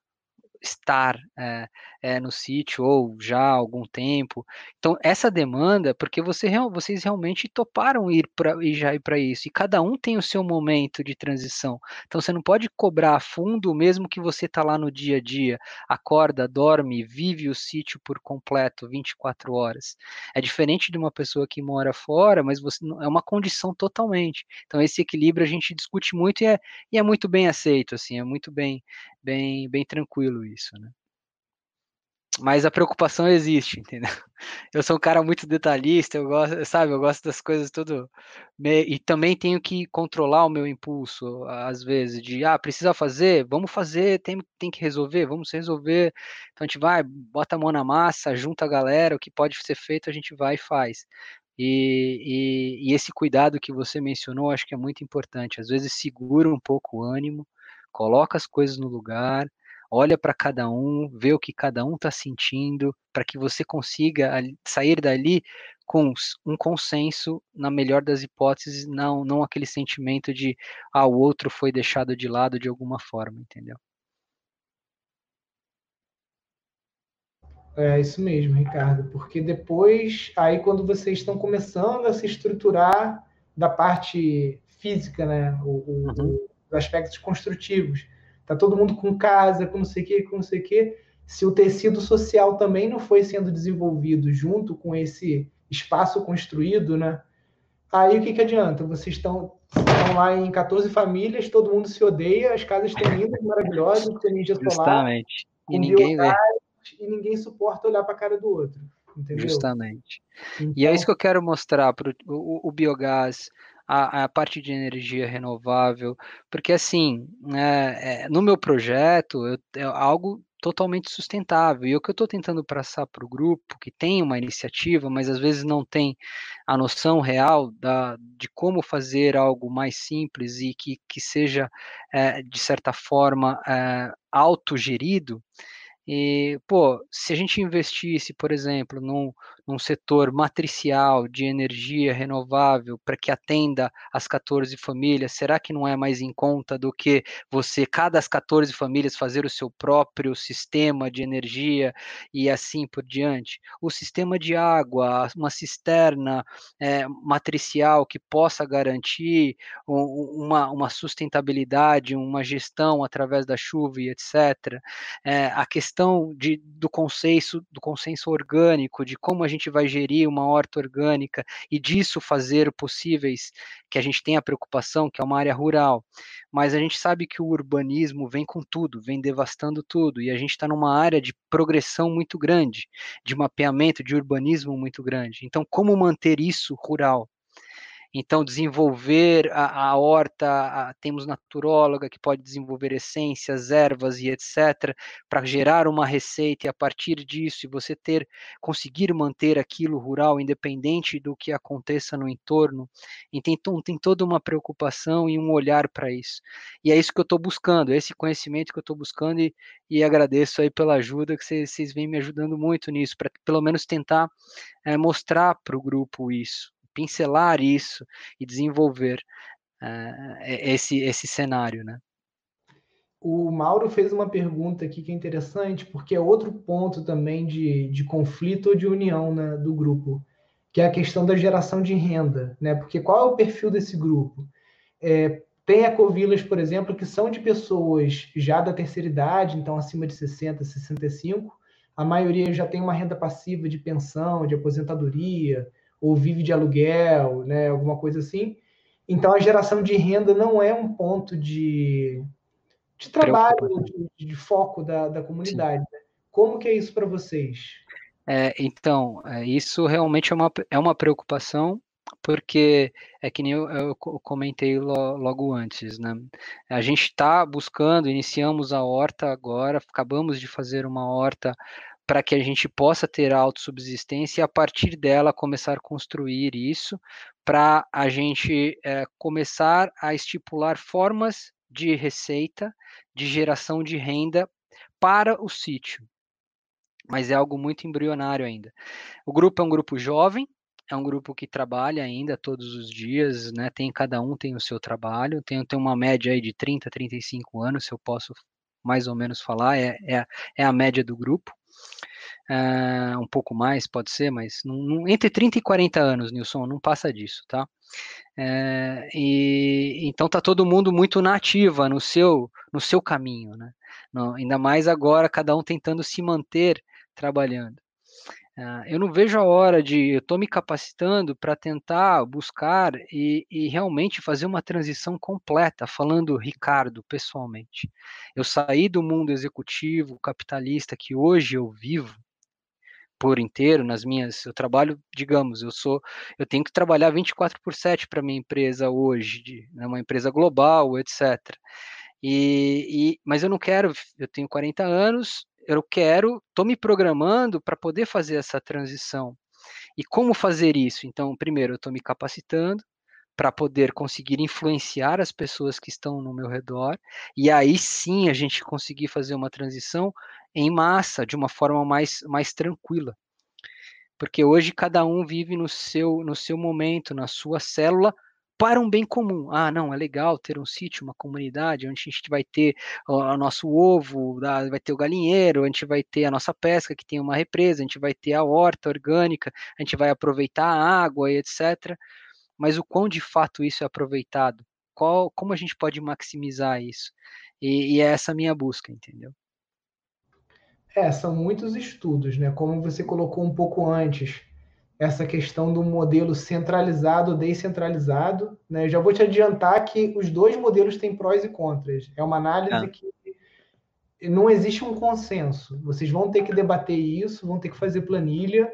estar é, é, no sítio ou já há algum tempo. Então, essa demanda, porque você, vocês realmente toparam ir para e já ir para isso, e cada um tem o seu momento de transição. Então, você não pode cobrar a fundo, mesmo que você está lá no dia a dia, acorda, dorme, vive o sítio por completo, 24 horas. É diferente de uma pessoa que mora fora, mas você é uma condição totalmente. Então, esse equilíbrio a gente discute muito e é, e é muito bem aceito, assim, é muito bem, bem, bem tranquilo isso, né? Mas a preocupação existe, entendeu? Eu sou um cara muito detalhista, eu gosto, sabe, eu gosto das coisas tudo e também tenho que controlar o meu impulso às vezes de ah, precisa fazer, vamos fazer, tem, tem que resolver, vamos resolver. Então a gente vai, bota a mão na massa, junta a galera, o que pode ser feito a gente vai e faz. E, e, e esse cuidado que você mencionou, acho que é muito importante. Às vezes segura um pouco o ânimo, coloca as coisas no lugar, olha para cada um, vê o que cada um está sentindo, para que você consiga sair dali com um consenso, na melhor das hipóteses, não, não aquele sentimento de, ah, o outro foi deixado de lado de alguma forma, entendeu? É isso mesmo, Ricardo, porque depois, aí quando vocês estão começando a se estruturar da parte física, né, o, o, uhum aspectos construtivos. Tá todo mundo com casa, com não sei o quê, com não sei o quê. Se o tecido social também não foi sendo desenvolvido junto com esse espaço construído, né? Aí o que, que adianta? Vocês estão, estão lá em 14 famílias, todo mundo se odeia, as casas têm lindas, maravilhosas, com energia solar. Justamente. E ninguém vê. E ninguém suporta olhar para a cara do outro. Entendeu? Justamente. Então, e é isso que eu quero mostrar para o biogás a, a parte de energia renovável, porque assim, é, é, no meu projeto eu, é algo totalmente sustentável. E o que eu estou tentando passar para o grupo, que tem uma iniciativa, mas às vezes não tem a noção real da, de como fazer algo mais simples e que, que seja, é, de certa forma, é, autogerido, e, pô, se a gente investisse, por exemplo, num, num setor matricial de energia renovável para que atenda as 14 famílias, será que não é mais em conta do que você, cada as 14 famílias, fazer o seu próprio sistema de energia e assim por diante? O sistema de água, uma cisterna é, matricial que possa garantir uma, uma sustentabilidade, uma gestão através da chuva e etc. É, a questão questão de, do consenso do consenso orgânico, de como a gente vai gerir uma horta orgânica e disso fazer possíveis que a gente tenha preocupação, que é uma área rural. Mas a gente sabe que o urbanismo vem com tudo, vem devastando tudo, e a gente está numa área de progressão muito grande, de mapeamento, de urbanismo muito grande. Então, como manter isso rural? Então, desenvolver a, a horta, a, temos naturóloga que pode desenvolver essências, ervas e etc, para gerar uma receita e a partir disso você ter, conseguir manter aquilo rural independente do que aconteça no entorno. Então, tem toda uma preocupação e um olhar para isso. E é isso que eu estou buscando, é esse conhecimento que eu estou buscando e, e agradeço aí pela ajuda que vocês vêm me ajudando muito nisso, para pelo menos tentar é, mostrar para o grupo isso pincelar isso e desenvolver uh, esse, esse cenário, né? O Mauro fez uma pergunta aqui que é interessante, porque é outro ponto também de, de conflito ou de união né, do grupo, que é a questão da geração de renda, né? Porque qual é o perfil desse grupo? É, tem ecovilas, por exemplo, que são de pessoas já da terceira idade, então acima de 60, 65. A maioria já tem uma renda passiva de pensão, de aposentadoria, ou vive de aluguel, né, alguma coisa assim. Então, a geração de renda não é um ponto de, de trabalho, de, de, foco da, da comunidade. Né? Como que é isso para vocês? É, então, é, isso realmente é uma, é uma preocupação, porque é que nem eu, eu comentei lo, logo antes, né? A gente está buscando, iniciamos a horta agora, acabamos de fazer uma horta para que a gente possa ter autossubsistência e a partir dela começar a construir isso, para a gente é, começar a estipular formas de receita, de geração de renda para o sítio. Mas é algo muito embrionário ainda. O grupo é um grupo jovem, é um grupo que trabalha ainda todos os dias, né? Tem cada um tem o seu trabalho, tem, tem uma média aí de 30, 35 anos, se eu posso mais ou menos falar, é, é, é a média do grupo. Uh, um pouco mais, pode ser, mas entre 30 e 40 anos, Nilson, não passa disso, tá? Uh, e então tá todo mundo muito nativa no seu no seu caminho, né? No, ainda mais agora, cada um tentando se manter trabalhando. Uh, eu não vejo a hora de. Eu estou me capacitando para tentar buscar e, e, realmente fazer uma transição completa, falando Ricardo pessoalmente. Eu saí do mundo executivo, capitalista que hoje eu vivo, por inteiro nas minhas eu trabalho digamos eu sou eu tenho que trabalhar 24 por 7 para minha empresa hoje né, uma empresa global etc e, e, mas eu não quero eu tenho 40 anos eu quero estou me programando para poder fazer essa transição e como fazer isso então primeiro eu estou me capacitando para poder conseguir influenciar as pessoas que estão no meu redor e aí sim a gente conseguir fazer uma transição em massa, de uma forma mais, mais tranquila. Porque hoje cada um vive no seu, no seu momento, na sua célula, para um bem comum. Ah, não, é legal ter um sítio, uma comunidade, onde a gente vai ter o nosso ovo, vai ter o galinheiro, a gente vai ter a nossa pesca, que tem uma represa, a gente vai ter a horta orgânica, a gente vai aproveitar a água e etc. Mas o quão de fato isso é aproveitado? Qual, como a gente pode maximizar isso? E, e é essa minha busca, entendeu? É, são muitos estudos, né? Como você colocou um pouco antes, essa questão do modelo centralizado ou descentralizado, né? Eu já vou te adiantar que os dois modelos têm prós e contras. É uma análise é. que não existe um consenso. Vocês vão ter que debater isso, vão ter que fazer planilha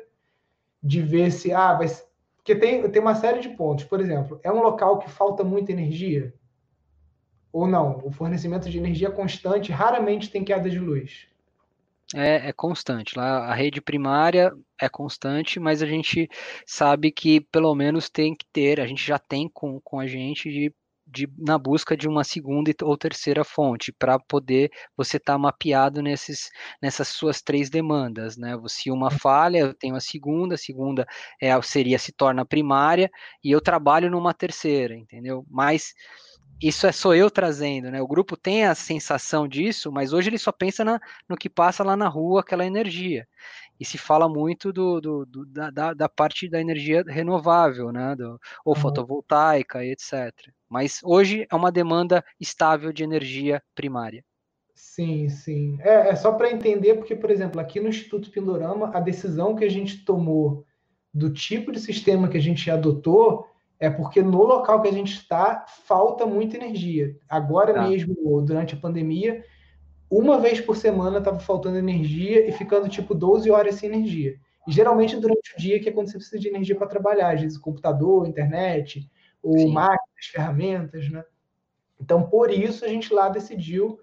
de ver se ah, vai porque tem, tem uma série de pontos. Por exemplo, é um local que falta muita energia? Ou não? O fornecimento de energia constante raramente tem queda de luz é, é, constante. Lá a rede primária é constante, mas a gente sabe que pelo menos tem que ter, a gente já tem com, com a gente de, de na busca de uma segunda ou terceira fonte para poder você estar tá mapeado nesses, nessas suas três demandas, né? Se uma falha, eu tenho a segunda, a segunda é, seria se torna primária e eu trabalho numa terceira, entendeu? Mas isso é só eu trazendo, né? O grupo tem a sensação disso, mas hoje ele só pensa na, no que passa lá na rua, aquela energia. E se fala muito do, do, do da, da, parte da energia renovável, né? Do, ou uhum. fotovoltaica e etc. Mas hoje é uma demanda estável de energia primária. Sim, sim. É, é só para entender, porque, por exemplo, aqui no Instituto Pindorama, a decisão que a gente tomou do tipo de sistema que a gente adotou é porque no local que a gente está falta muita energia. Agora tá. mesmo, durante a pandemia, uma vez por semana estava faltando energia e ficando tipo 12 horas sem energia. E geralmente durante o dia que é quando você precisa de energia para trabalhar, às vezes computador, internet, ou Sim. máquinas, ferramentas, né? Então, por isso a gente lá decidiu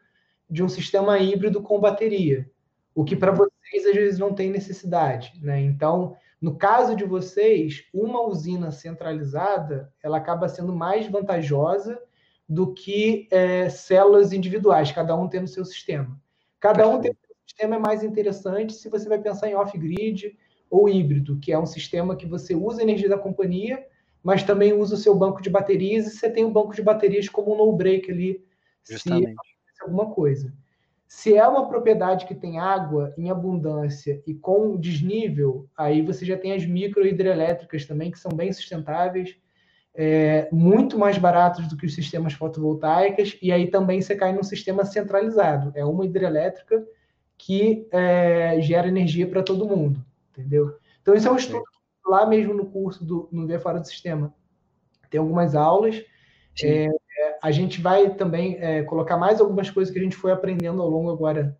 de um sistema híbrido com bateria, o que para vocês às vezes não tem necessidade, né? Então, no caso de vocês, uma usina centralizada ela acaba sendo mais vantajosa do que é, células individuais, cada um tendo seu sistema. Cada um tendo seu sistema é mais interessante se você vai pensar em off-grid ou híbrido, que é um sistema que você usa a energia da companhia, mas também usa o seu banco de baterias e você tem um banco de baterias como um no-break ali, Justamente. se alguma coisa. Se é uma propriedade que tem água em abundância e com desnível, aí você já tem as microhidrelétricas também, que são bem sustentáveis, é, muito mais baratos do que os sistemas fotovoltaicos, e aí também você cai num sistema centralizado. É uma hidrelétrica que é, gera energia para todo mundo, entendeu? Então, isso é um estudo lá mesmo no curso do no Via Fora do Sistema. Tem algumas aulas. É, a gente vai também é, colocar mais algumas coisas que a gente foi aprendendo ao longo agora,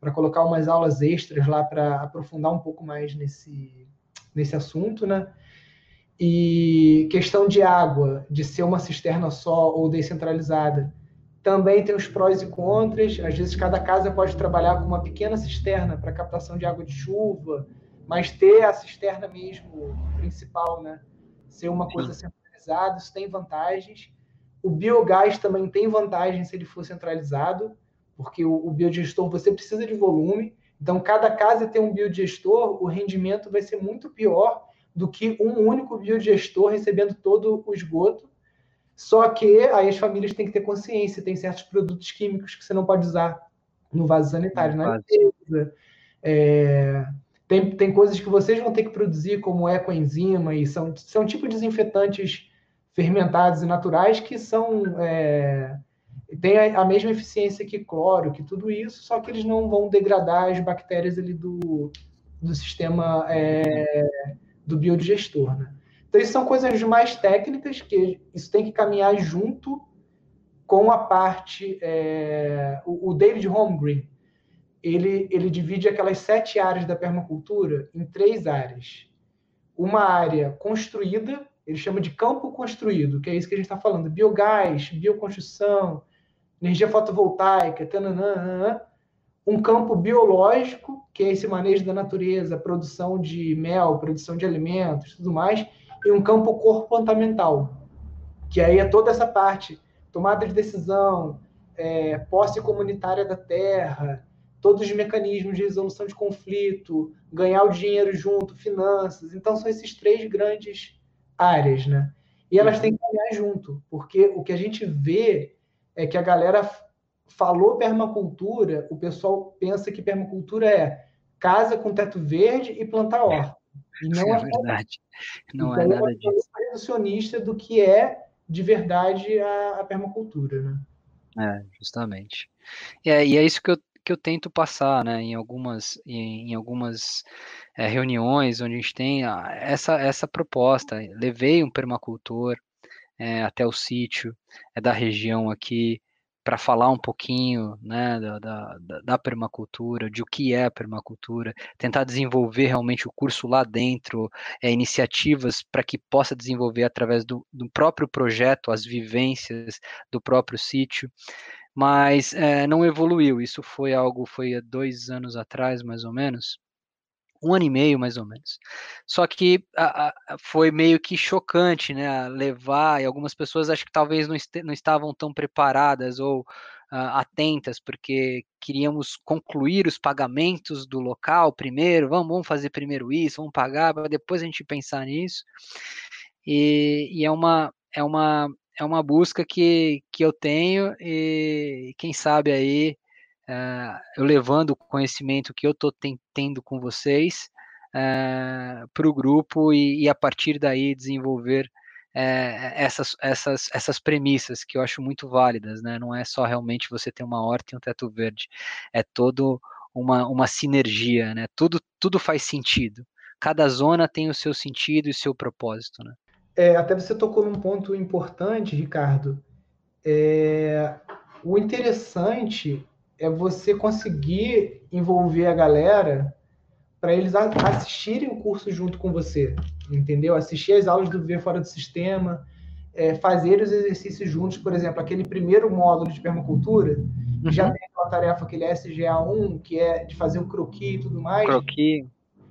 para colocar umas aulas extras lá para aprofundar um pouco mais nesse, nesse assunto, né? E questão de água, de ser uma cisterna só ou descentralizada, também tem os prós e contras. Às vezes, cada casa pode trabalhar com uma pequena cisterna para captação de água de chuva, mas ter a cisterna mesmo principal, né? Ser uma coisa centralizada, isso tem vantagens. O biogás também tem vantagem se ele for centralizado, porque o, o biodigestor você precisa de volume. Então, cada casa tem um biodigestor, o rendimento vai ser muito pior do que um único biodigestor recebendo todo o esgoto. Só que aí as famílias têm que ter consciência, tem certos produtos químicos que você não pode usar no vaso sanitário, na limpeza. É, tem, tem coisas que vocês vão ter que produzir, como ecoenzima, e são, são tipo desinfetantes fermentados e naturais que são é, têm a, a, mesma eficiência que cloro, que tudo isso, só que eles não vão degradar as bactérias ali do, do sistema é, do biodigestor, né? Então, isso são coisas mais técnicas que isso tem que caminhar junto com a parte. É, o, o, David Holmgren ele, ele divide aquelas sete áreas da permacultura em três áreas. Uma área construída, ele chama de campo construído, que é isso que a gente está falando: biogás, bioconstrução, energia fotovoltaica, tananã, um campo biológico, que é esse manejo da natureza, produção de mel, produção de alimentos, tudo mais e um campo comportamental, que aí é toda essa parte, tomada de decisão, é, posse comunitária da terra, todos os mecanismos de resolução de conflito, ganhar o dinheiro junto, finanças. Então, são esses três grandes áreas, né? E elas uhum. têm que caminhar junto, porque o que a gente vê é que a galera falou permacultura, o pessoal pensa que permacultura é casa com teto verde e plantar horta. E não é, é verdade. Não então, é nada disso. É reducionista do que é de verdade a, a permacultura, né? É, justamente. E é, e é isso que eu, que eu tento passar, né, em algumas, em, em algumas é, reuniões onde a gente tem essa, essa proposta. Levei um permacultor é, até o sítio, é da região aqui, para falar um pouquinho né, da, da, da, permacultura, de o que é a permacultura, tentar desenvolver realmente o curso lá dentro, é, iniciativas para que possa desenvolver através do, do, próprio projeto, as vivências do próprio sítio, mas é, não evoluiu. Isso foi algo, foi há dois anos atrás, mais ou menos, um ano e meio, mais ou menos. Só que a, a, foi meio que chocante, né? Levar, e algumas pessoas acho que talvez não, est não estavam tão preparadas ou uh, atentas, porque queríamos concluir os pagamentos do local primeiro, vamos, vamos fazer primeiro isso, vamos pagar, para depois a gente pensar nisso. E, e é uma. É uma é uma busca que, que eu tenho e quem sabe aí uh, eu levando o conhecimento que eu estou tendo com vocês uh, eh, para o grupo e, e, a partir daí desenvolver uh, essas, essas, essas premissas que eu acho muito válidas, né? Não é só realmente você ter uma horta e um teto verde, é todo uma, uma sinergia, né? Tudo, tudo faz sentido. Cada zona tem o seu sentido e o seu propósito, né? É, até você tocou num ponto importante, Ricardo. É, o interessante é você conseguir envolver a galera para eles assistirem o curso junto com você, entendeu? Assistir as aulas do Viver Fora do Sistema, é, fazer os exercícios juntos, por exemplo, aquele primeiro módulo de permacultura, uhum. já tem aquela tarefa, aquele SGA1, que é de fazer o croquis e tudo mais. Croquis.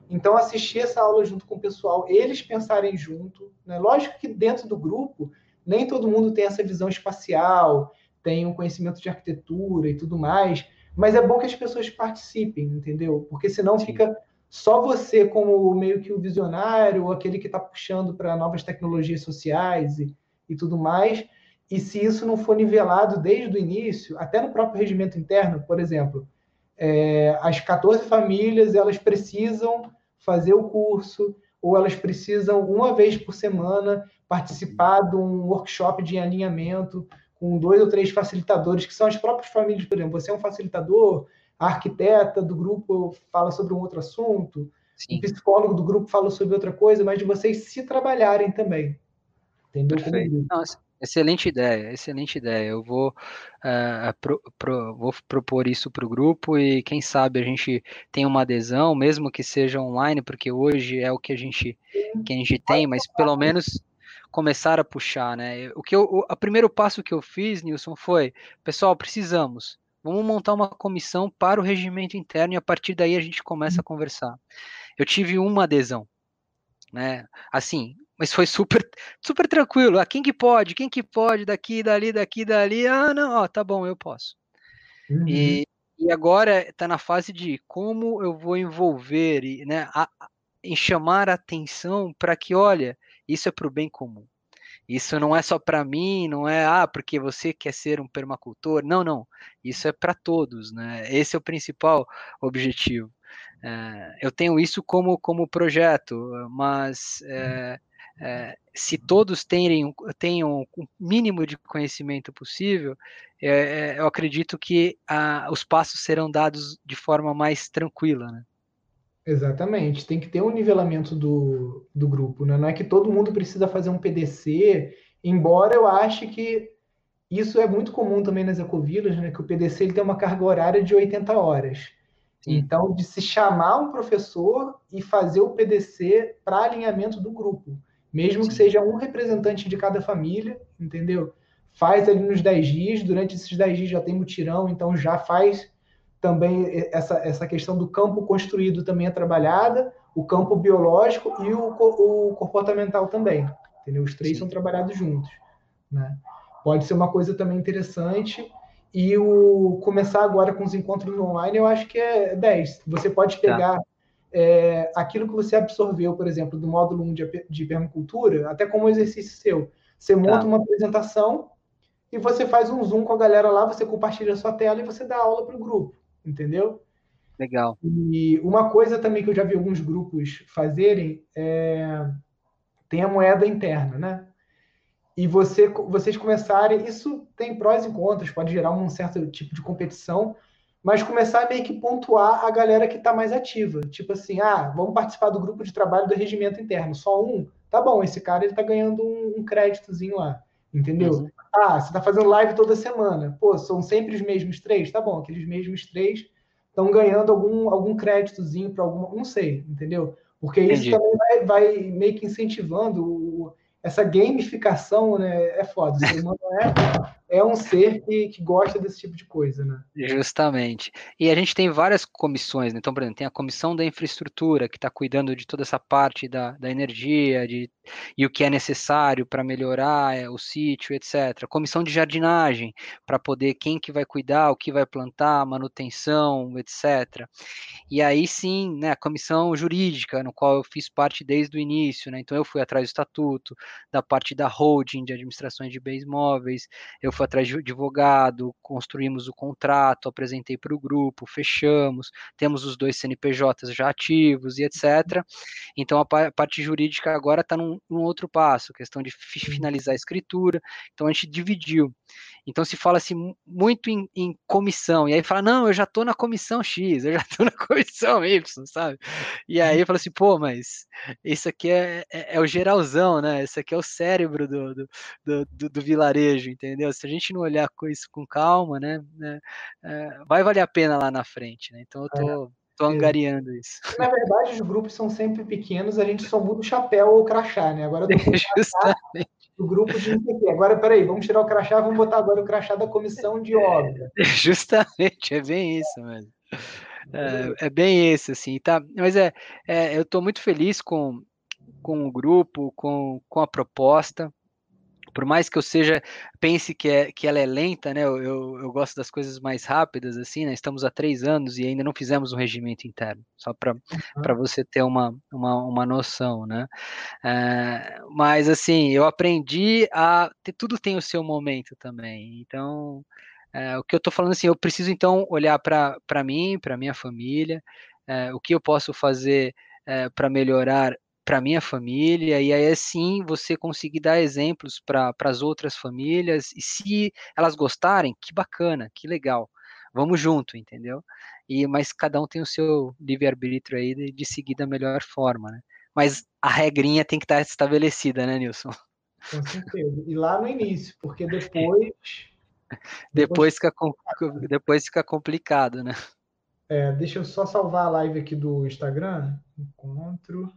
Então, assistir essa aula junto com o pessoal, eles pensarem junto. Né? Lógico que dentro do grupo, nem todo mundo tem essa visão espacial, tem um conhecimento de arquitetura e tudo mais, mas é bom que as pessoas participem, entendeu? Porque senão Sim. fica só você como meio que o visionário, ou aquele que está puxando para novas tecnologias sociais e, e tudo mais. E se isso não for nivelado desde o início, até no próprio regimento interno, por exemplo, é, as 14 famílias elas precisam fazer o curso, ou elas precisam, uma vez por semana, participar de um workshop de alinhamento com dois ou três facilitadores, que são as próprias famílias, por exemplo, você é um facilitador, a arquiteta do grupo fala sobre um outro assunto, Sim. o psicólogo do grupo fala sobre outra coisa, mas de vocês se trabalharem também. Entendeu? Perfeito. Nossa, Excelente ideia, excelente ideia. Eu vou, uh, pro, pro, vou propor isso para o grupo e quem sabe a gente tem uma adesão, mesmo que seja online, porque hoje é o que a gente, que a gente tem, mas pelo menos começar a puxar, né? O que eu, o, o primeiro passo que eu fiz, Nilson, foi, pessoal, precisamos, vamos montar uma comissão para o regimento interno e a partir daí a gente começa a conversar. Eu tive uma adesão, né? Assim, mas foi super, super tranquilo. Ah, quem que pode? Quem que pode? Daqui, dali, daqui, dali. Ah, não, ó, tá bom, eu posso. Uhum. E, e agora está na fase de como eu vou envolver, né, a, em chamar a atenção para que, olha, isso é para o bem comum. Isso não é só para mim, não é ah, porque você quer ser um permacultor. Não, não. Isso é para todos, né? Esse é o principal objetivo. É, eu tenho isso como, como projeto, mas é, é, se todos tenham, tenham o mínimo de conhecimento possível, é, é, eu acredito que a, os passos serão dados de forma mais tranquila, né? Exatamente, tem que ter um nivelamento do, do grupo, né? Não é que todo mundo precisa fazer um PDC, embora eu ache que isso é muito comum também nas ecovilas, né? Que o PDC ele tem uma carga horária de 80 horas. Sim. Então, de se chamar um professor e fazer o PDC para alinhamento do grupo mesmo Sim. que seja um representante de cada família, entendeu? Faz ali nos 10 dias, durante esses 10 dias já tem mutirão, então já faz também essa, essa questão do campo construído também é trabalhada, o campo biológico e o, o comportamental também, entendeu? Os três Sim. são trabalhados juntos, né? Pode ser uma coisa também interessante e o começar agora com os encontros online, eu acho que é 10. Você pode tá. pegar tá é, aquilo que você absorveu, por exemplo, do módulo 1 de, de permacultura, até como exercício seu. Você monta tá. uma apresentação e você faz um zoom com a galera lá, você compartilha a sua tela e você dá aula para o grupo, entendeu? Legal. E uma coisa também que eu já vi alguns grupos fazerem é tem a moeda interna, né? E você, vocês começarem, isso tem prós e contras, pode gerar um certo tipo de competição, mas começar a meio que pontuar a galera que está mais ativa. Tipo assim, ah, vamos participar do grupo de trabalho do regimento interno. Só um? Tá bom, esse cara ele tá ganhando um, um créditozinho lá. Entendeu? Uhum. Ah, você tá fazendo live toda semana. Pô, são sempre os mesmos três? Tá bom, aqueles mesmos três estão ganhando algum, algum créditozinho para alguma. Não sei, entendeu? Porque isso Entendi. também vai, vai, meio que incentivando o, essa gamificação, né? É foda. O ser humano é é um ser que, que gosta desse tipo de coisa, né? Justamente. E a gente tem várias comissões, né? Então, por exemplo, tem a comissão da infraestrutura, que está cuidando de toda essa parte da, da energia de, e o que é necessário para melhorar é, o sítio, etc. Comissão de jardinagem, para poder quem que vai cuidar, o que vai plantar, manutenção, etc. E aí sim, né, a comissão jurídica, no qual eu fiz parte desde o início, né? Então eu fui atrás do estatuto, da parte da holding, de administrações de bens móveis, eu fui atrás de advogado, construímos o contrato, apresentei para o grupo, fechamos, temos os dois CNPJs já ativos e etc. Então a parte jurídica agora está num, num, outro passo, questão de finalizar a escritura. Então a gente dividiu. Então se fala assim muito em, em comissão, e aí fala, não, eu já estou na comissão X, eu já estou na comissão Y, sabe? E aí eu falo assim, pô, mas isso aqui é, é, é o geralzão, né? Esse aqui é o cérebro do, do, do, do vilarejo, entendeu? Se a gente não olhar com isso com calma, né, né é, vai valer a pena lá na frente, né? Então eu tô, é. tô angariando isso. Na verdade, os grupos são sempre pequenos, a gente só muda o chapéu ou o crachá, né? Agora tô Justamente. O grupo de Agora, peraí, vamos tirar o crachá, vamos botar agora o crachá da comissão de obra. Justamente, é bem isso mesmo. É, é, bem esse, assim, tá? Mas é, é eu estou muito feliz com, com o grupo, com, com a proposta por mais que eu seja, pense que, é, que ela é lenta, né? Eu, eu, eu gosto das coisas mais rápidas, assim, né? Estamos há três anos e ainda não fizemos um regimento interno, só para uhum. você ter uma, uma, uma noção, né? É, mas, assim, eu aprendi a. Ter, tudo tem o seu momento também, então. É, o que eu estou falando assim, eu preciso então olhar para mim, para minha família, é, o que eu posso fazer é, para melhorar para minha família, e aí assim você conseguir dar exemplos para as outras famílias, e se elas gostarem, que bacana, que legal, vamos junto, entendeu? E Mas cada um tem o seu livre-arbítrio aí de, de seguir da melhor forma, né? Mas a regrinha tem que estar estabelecida, né, Nilson? Com certeza. E lá no início, porque depois. Depois, fica, depois fica complicado, né? É, deixa eu só salvar a live aqui do Instagram. Encontro.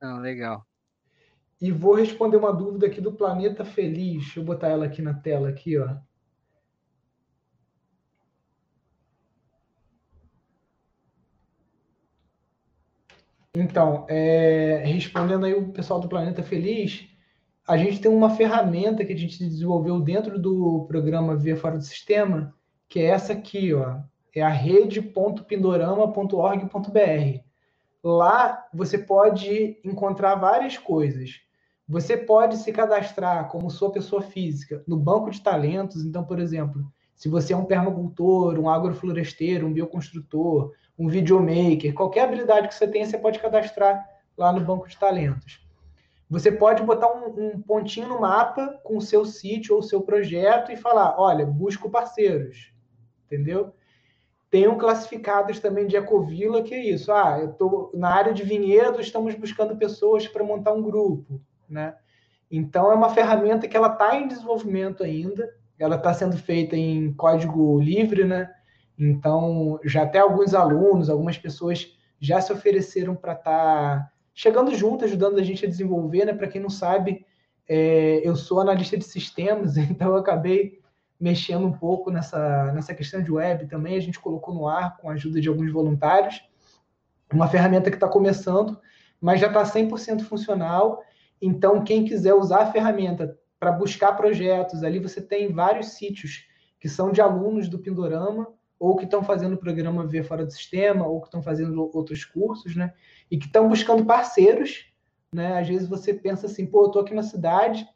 Ah, legal. E vou responder uma dúvida aqui do Planeta Feliz. Deixa eu botar ela aqui na tela, aqui, ó. Então, é, respondendo aí o pessoal do Planeta Feliz, a gente tem uma ferramenta que a gente desenvolveu dentro do programa Via Fora do Sistema, que é essa aqui, ó. É a rede.pindorama.org.br. Lá você pode encontrar várias coisas. Você pode se cadastrar como sua pessoa física no banco de talentos. Então, por exemplo, se você é um permacultor, um agrofloresteiro, um bioconstrutor, um videomaker, qualquer habilidade que você tenha, você pode cadastrar lá no banco de talentos. Você pode botar um, um pontinho no mapa com o seu sítio ou o seu projeto e falar: olha, busco parceiros. Entendeu? Tem um classificados também de Ecovila, que é isso. Ah, eu estou na área de vinhedo, estamos buscando pessoas para montar um grupo. Né? Então, é uma ferramenta que ela está em desenvolvimento ainda, ela está sendo feita em código livre, né? Então, já até alguns alunos, algumas pessoas já se ofereceram para estar tá chegando junto, ajudando a gente a desenvolver, né? Para quem não sabe, é, eu sou analista de sistemas, então eu acabei mexendo um pouco nessa, nessa questão de web também. A gente colocou no ar com a ajuda de alguns voluntários. Uma ferramenta que está começando, mas já está 100% funcional. Então, quem quiser usar a ferramenta para buscar projetos, ali você tem vários sítios que são de alunos do Pindorama ou que estão fazendo o programa Ver Fora do Sistema, ou que estão fazendo outros cursos, né? E que estão buscando parceiros, né? Às vezes você pensa assim, pô, eu estou aqui na cidade,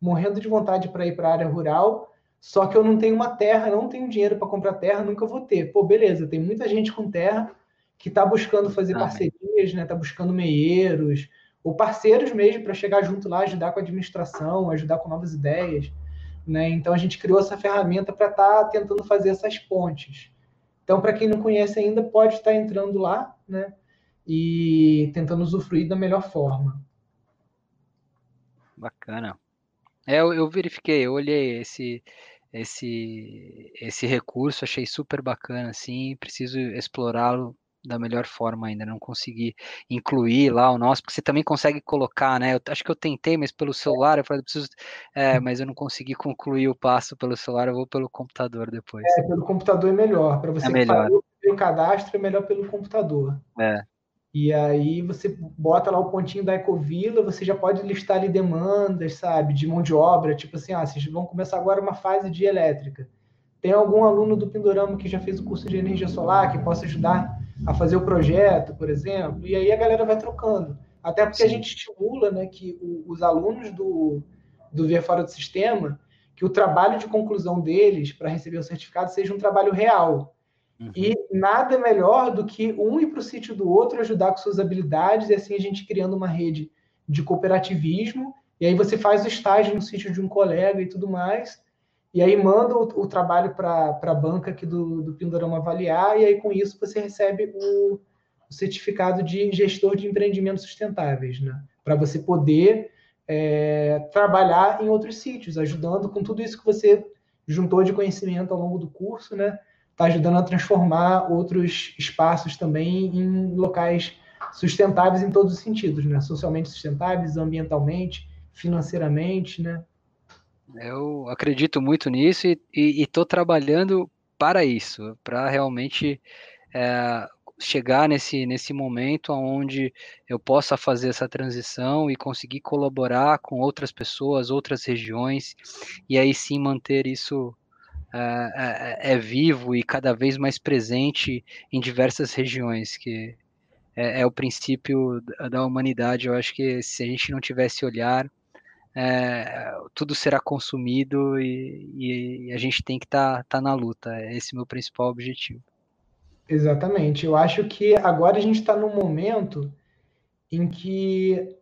morrendo de vontade para ir para a área rural, só que eu não tenho uma terra, não tenho dinheiro para comprar terra, nunca vou ter. Pô, beleza, tem muita gente com terra que está buscando fazer ah, parcerias, né? Está buscando meieiros, ou parceiros mesmo para chegar junto lá, ajudar com a administração, ajudar com novas ideias. Né? Então a gente criou essa ferramenta para estar tá tentando fazer essas pontes. Então, para quem não conhece ainda, pode estar tá entrando lá né? e tentando usufruir da melhor forma. Bacana. É, eu, eu verifiquei, eu olhei esse, esse, esse recurso, achei super bacana, assim, preciso explorá-lo da melhor forma ainda, não consegui incluir lá o nosso, porque você também consegue colocar, né? Eu acho que eu tentei, mas pelo celular, eu falei, eu preciso, é, mas eu não consegui concluir o passo pelo celular, eu vou pelo computador depois. É, pelo computador é melhor, para você é melhor. fazer o cadastro é melhor pelo computador. É. E aí você bota lá o pontinho da Ecovila, você já pode listar ali demandas, sabe, de mão de obra, tipo assim, ah, vocês vão começar agora uma fase de elétrica. Tem algum aluno do Pindorama que já fez o curso de energia solar, que possa ajudar a fazer o projeto, por exemplo, e aí a galera vai trocando. Até porque Sim. a gente estimula né, que o, os alunos do, do Via Fora do Sistema, que o trabalho de conclusão deles para receber o certificado seja um trabalho real. Uhum. E nada melhor do que um ir para o sítio do outro, ajudar com suas habilidades, e assim a gente criando uma rede de cooperativismo, e aí você faz o estágio no sítio de um colega e tudo mais, e aí manda o, o trabalho para a banca aqui do, do Pindorama avaliar, e aí com isso você recebe o, o certificado de gestor de empreendimentos sustentáveis, né? Para você poder é, trabalhar em outros sítios, ajudando com tudo isso que você juntou de conhecimento ao longo do curso, né? Está ajudando a transformar outros espaços também em locais sustentáveis em todos os sentidos, né? Socialmente sustentáveis, ambientalmente, financeiramente, né? Eu acredito muito nisso e estou trabalhando para isso, para realmente é, chegar nesse, nesse momento onde eu possa fazer essa transição e conseguir colaborar com outras pessoas, outras regiões, e aí sim manter isso é, é, vivo e cada vez mais presente em diversas regiões, que é, é o princípio da humanidade. Eu acho que se a gente não tivesse olhar é, tudo será consumido e, e, a gente tem que estar tá, tá na luta. Esse é o meu principal objetivo. Exatamente. Eu acho que agora a gente está num momento em que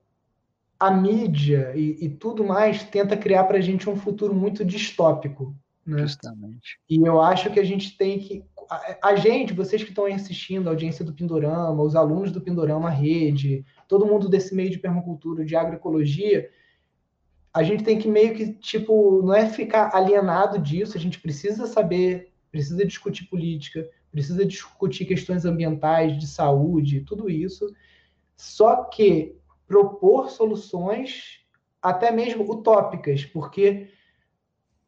a mídia e, e tudo mais tenta criar para a gente um futuro muito distópico. Né? Justamente. E eu acho que a gente tem que. A, a gente, vocês que estão aí assistindo, a audiência do Pindorama, os alunos do Pindorama, rede, todo mundo desse meio de permacultura, de agroecologia, a gente tem que meio que, tipo, não é ficar alienado disso, a gente precisa saber, precisa discutir política, precisa discutir questões ambientais, de saúde, tudo isso. Só que propor soluções até mesmo utópicas, porque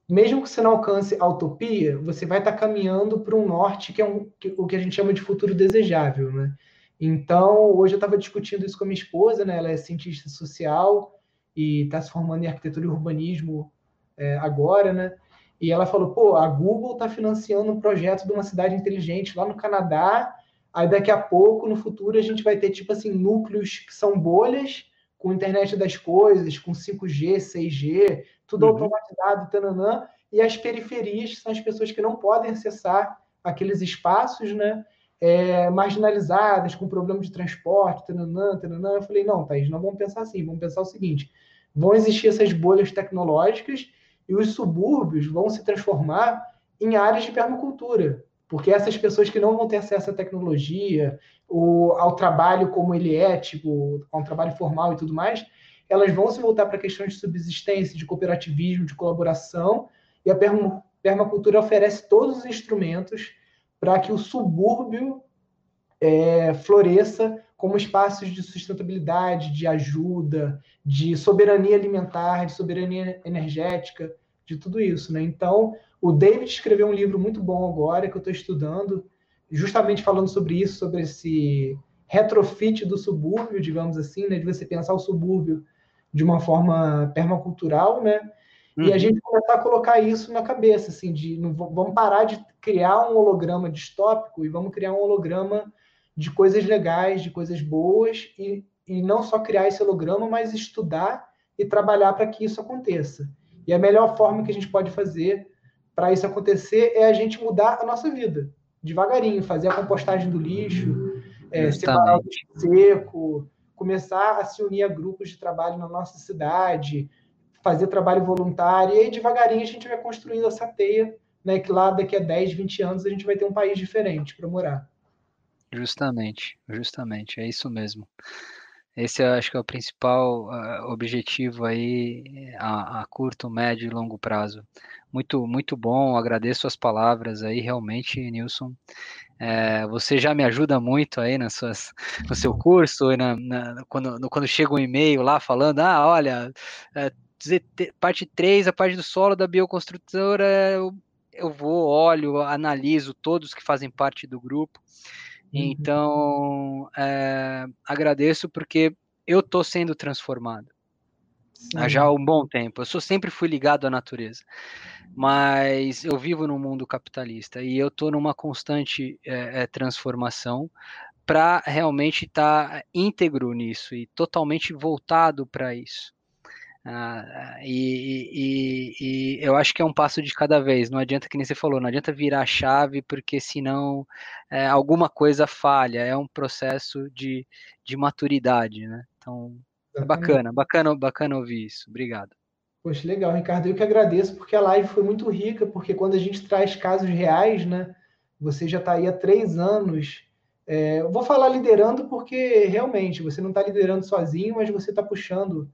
mesmo que você não alcance a utopia, você vai estar caminhando para um norte que é um, que, o que a gente chama de futuro desejável, né? Então, hoje eu estava discutindo isso com a minha esposa, né? Ela é cientista social e está se formando em arquitetura e urbanismo é, agora, né? E ela falou, pô, a Google está financiando um projeto de uma cidade inteligente lá no Canadá, aí daqui a pouco, no futuro, a gente vai ter, tipo assim, núcleos que são bolhas, com internet das coisas, com 5G, 6G, tudo uhum. automatizado, tananã, e as periferias são as pessoas que não podem acessar aqueles espaços, né? É, marginalizadas, com problema de transporte, tananã, tananã. Eu falei, não, Thaís, não vamos pensar assim, vamos pensar o seguinte: vão existir essas bolhas tecnológicas e os subúrbios vão se transformar em áreas de permacultura, porque essas pessoas que não vão ter acesso à tecnologia, ou ao trabalho como ele é, tipo, a um trabalho formal e tudo mais, elas vão se voltar para questões de subsistência, de cooperativismo, de colaboração, e a permacultura oferece todos os instrumentos para que o subúrbio é, floresça como espaços de sustentabilidade, de ajuda, de soberania alimentar, de soberania energética, de tudo isso. Né? Então, o David escreveu um livro muito bom agora que eu estou estudando, justamente falando sobre isso, sobre esse retrofit do subúrbio, digamos assim, né? de você pensar o subúrbio de uma forma permacultural, né? Uhum. E a uhum. gente começar a colocar isso na cabeça, assim, de não, vamos parar de criar um holograma distópico e vamos criar um holograma de coisas legais, de coisas boas, e, e não só criar esse holograma, mas estudar e trabalhar para que isso aconteça. E a melhor forma que a gente pode fazer para isso acontecer é a gente mudar a nossa vida, devagarinho, fazer a compostagem do lixo, é, separar o lixo seco, começar a se unir a grupos de trabalho na nossa cidade, fazer trabalho voluntário, e aí devagarinho a gente vai construindo essa teia, né, que lá daqui a 10, 20 anos a gente vai ter um país diferente para morar. Justamente, justamente, é isso mesmo. Esse eu acho que é o principal uh, objetivo aí a, a, curto, médio e longo prazo. Muito, muito bom, agradeço as palavras aí, realmente, Nilson. É, você já me ajuda muito aí nas suas, no seu curso, na, na, quando, no, quando chega um e-mail lá falando, ah, olha, é, parte 3, a parte do solo da bioconstrutora, eu, eu vou, olho, analiso todos que fazem parte do grupo. Uhum. Então, é, agradeço porque eu estou sendo transformado Sim. há já um bom tempo. Eu sou, sempre fui ligado à natureza, mas eu vivo num mundo capitalista e eu estou numa constante é, é, transformação para realmente estar tá íntegro nisso e totalmente voltado para isso. Ah, e, e, e, eu acho que é um passo de cada vez. Não adianta que nem você falou, não adianta virar a chave, porque senão é, alguma coisa falha. É um processo de, de maturidade, né? Então, é bacana, bacana, bacana ouvir isso. Obrigado. Poxa, legal, Ricardo. Eu que agradeço, porque a live foi muito rica, porque quando a gente traz casos reais, né? Você já está aí há três anos. É, eu vou falar liderando, porque realmente você não está liderando sozinho, mas você está puxando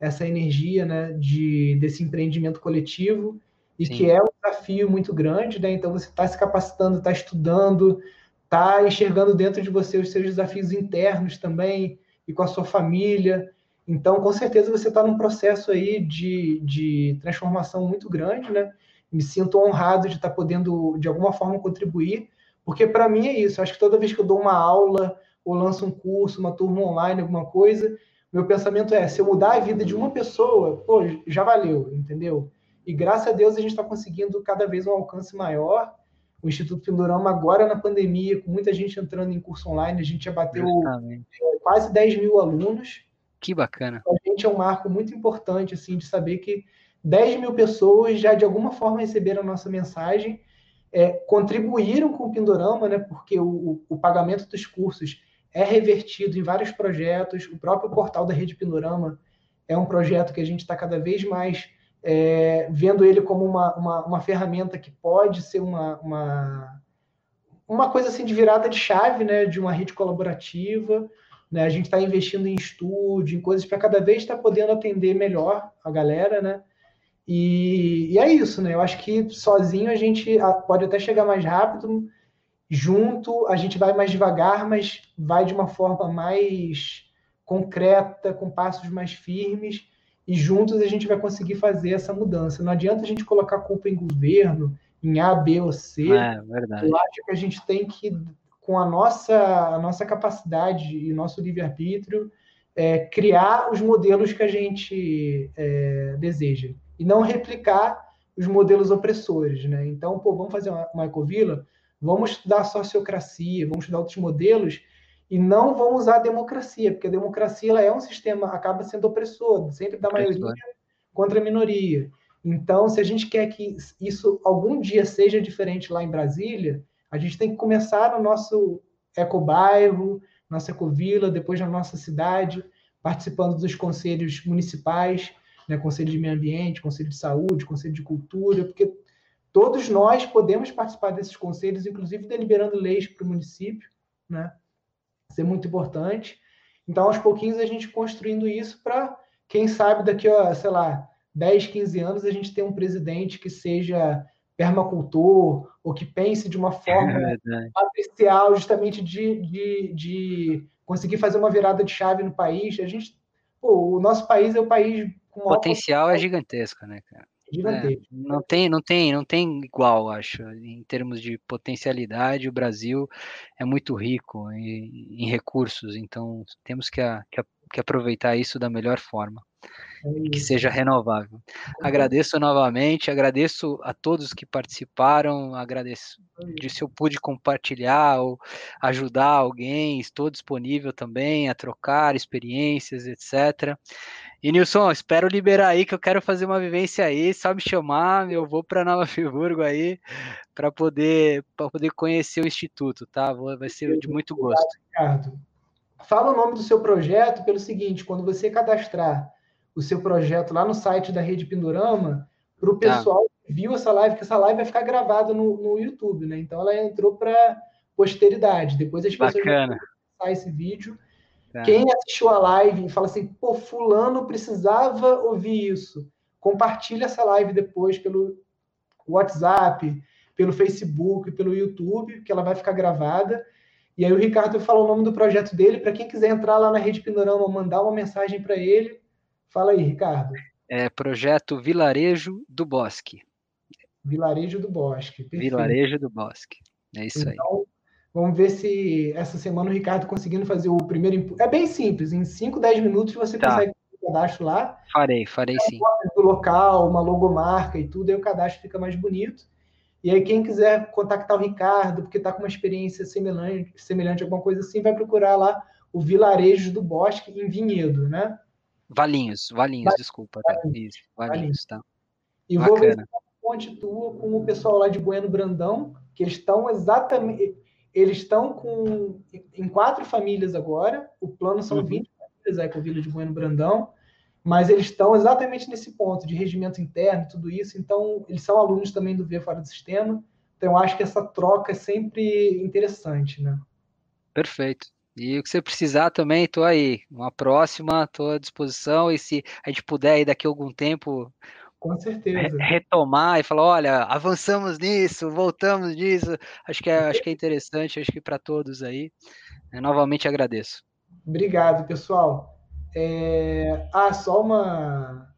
essa energia né, de, desse empreendimento coletivo e Sim. que é um desafio muito grande, né? Então você está se capacitando, está estudando, está enxergando dentro de você os seus desafios internos também e com a sua família. Então, com certeza você está num processo aí de, de transformação muito grande, né? Me sinto honrado de estar tá podendo de alguma forma contribuir, porque para mim é isso. Acho que toda vez que eu dou uma aula ou lanço um curso, uma turma online, alguma coisa, meu pensamento é: se eu mudar a vida de uma pessoa, pô, já valeu, entendeu? E graças a Deus a gente está conseguindo cada vez um alcance maior. O Instituto Pindorama, agora na pandemia, com muita gente entrando em curso online, a gente já bateu Justamente. quase 10 mil alunos. Que bacana. A gente é um marco muito importante, assim, de saber que 10 mil pessoas já de alguma forma receberam a nossa mensagem, é, contribuíram com o Pindorama, né? Porque o, o pagamento dos cursos é revertido em vários projetos. O próprio portal da Rede Pindorama é um projeto que a gente está cada vez mais é, vendo ele como uma, uma, uma, ferramenta que pode ser uma, uma, uma coisa assim de virada de chave né, de uma rede colaborativa. né? A gente está investindo em estúdio, em coisas para cada vez estar tá podendo atender melhor a galera, né? E, e, é isso, né? Eu acho que sozinho a gente pode até chegar mais rápido, junto a gente vai mais devagar, mas vai de uma forma mais concreta, com passos mais firmes, e juntos a gente vai conseguir fazer essa mudança. Não adianta a gente colocar culpa em governo, em A, B ou C. É, verdade. Eu acho que a gente tem que, com a nossa, a nossa capacidade e nosso livre-arbítrio, é, criar os modelos que a gente é, deseja e não replicar os modelos opressores, né? Então, pô, vamos fazer uma, uma ecovila, vamos estudar sociocracia, vamos estudar outros modelos e não vamos usar a democracia, porque a democracia ela é um sistema, acaba sendo opressor, sempre da maioria contra a minoria. Então, se a gente quer que isso algum dia seja diferente lá em Brasília, a gente tem que começar no nosso ecobairro, nossa ecovila, depois na nossa cidade, participando dos conselhos municipais, né, Conselho de Meio Ambiente, Conselho de Saúde, Conselho de Cultura, porque todos nós podemos participar desses conselhos, inclusive deliberando leis para o município, né? Isso é muito importante. Então, aos pouquinhos, a gente construindo isso para, quem sabe, daqui a, sei lá, 10, 15 anos, a gente ter um presidente que seja permacultor ou que pense de uma forma é justamente de, de, de conseguir fazer uma virada de chave no país. A gente, pô, o nosso país é o país o potencial é gigantesco, né, cara? Gigantesco. É, não tem, não tem, não tem igual, acho, em termos de potencialidade. O Brasil é muito rico em, em recursos, então temos que, a, que, a, que aproveitar isso da melhor forma que seja renovável. Agradeço novamente, agradeço a todos que participaram, agradeço de se eu pude compartilhar ou ajudar alguém, estou disponível também a trocar experiências, etc. E Nilson, espero liberar aí que eu quero fazer uma vivência aí, só me chamar, eu vou para Nova Friburgo aí para poder para poder conhecer o instituto, tá? Vai ser de muito gosto. Ricardo. Fala o nome do seu projeto pelo seguinte, quando você cadastrar o seu projeto lá no site da Rede Pindorama para o tá. pessoal que viu essa live, que essa live vai ficar gravada no, no YouTube, né? Então ela entrou para posteridade. Depois as pessoas Bacana. vão acessar esse vídeo. Tá. Quem assistiu a live e fala assim, pô, fulano precisava ouvir isso. Compartilha essa live depois pelo WhatsApp, pelo Facebook, pelo YouTube, que ela vai ficar gravada. E aí o Ricardo falou o nome do projeto dele, para quem quiser entrar lá na Rede Pindorama, mandar uma mensagem para ele, Fala aí, Ricardo. É projeto Vilarejo do Bosque. Vilarejo do Bosque. Perfeito. Vilarejo do Bosque. É isso então, aí. Vamos ver se essa semana o Ricardo conseguindo fazer o primeiro. É bem simples, em 5, 10 minutos você tá. consegue fazer o cadastro lá. Farei, farei sim. Do local, uma logomarca e tudo, aí o cadastro fica mais bonito. E aí, quem quiser contactar o Ricardo, porque está com uma experiência semelhante, semelhante a alguma coisa assim, vai procurar lá o Vilarejo do Bosque em Vinhedo, né? Valinhos, Valinhos, desculpa. Tá? Isso, Valinhos, tá. E Bacana. vou ver se ponte tua com o pessoal lá de Bueno Brandão, que eles estão exatamente. Eles estão com em quatro famílias agora. O plano são uhum. 20 famílias aí com o Vila de Bueno Brandão, mas eles estão exatamente nesse ponto de regimento interno, tudo isso. Então, eles são alunos também do Ver Fora do Sistema. Então, eu acho que essa troca é sempre interessante, né? Perfeito. E o que você precisar também, estou aí. Uma próxima, estou à disposição. E se a gente puder aí daqui a algum tempo com certeza. retomar e falar, olha, avançamos nisso, voltamos nisso. Acho que é, acho que é interessante, acho que para todos aí. Eu novamente agradeço. Obrigado, pessoal. É... Ah, só uma.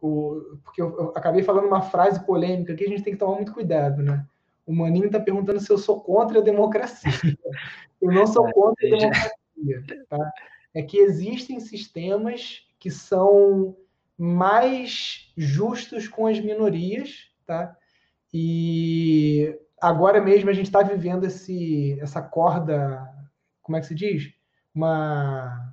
O... Porque eu, eu acabei falando uma frase polêmica que a gente tem que tomar muito cuidado, né? O Maninho está perguntando se eu sou contra a democracia. Eu não sou é, contra a democracia. Tá? É que existem sistemas que são mais justos com as minorias, tá? E agora mesmo a gente está vivendo esse, essa corda, como é que se diz? Uma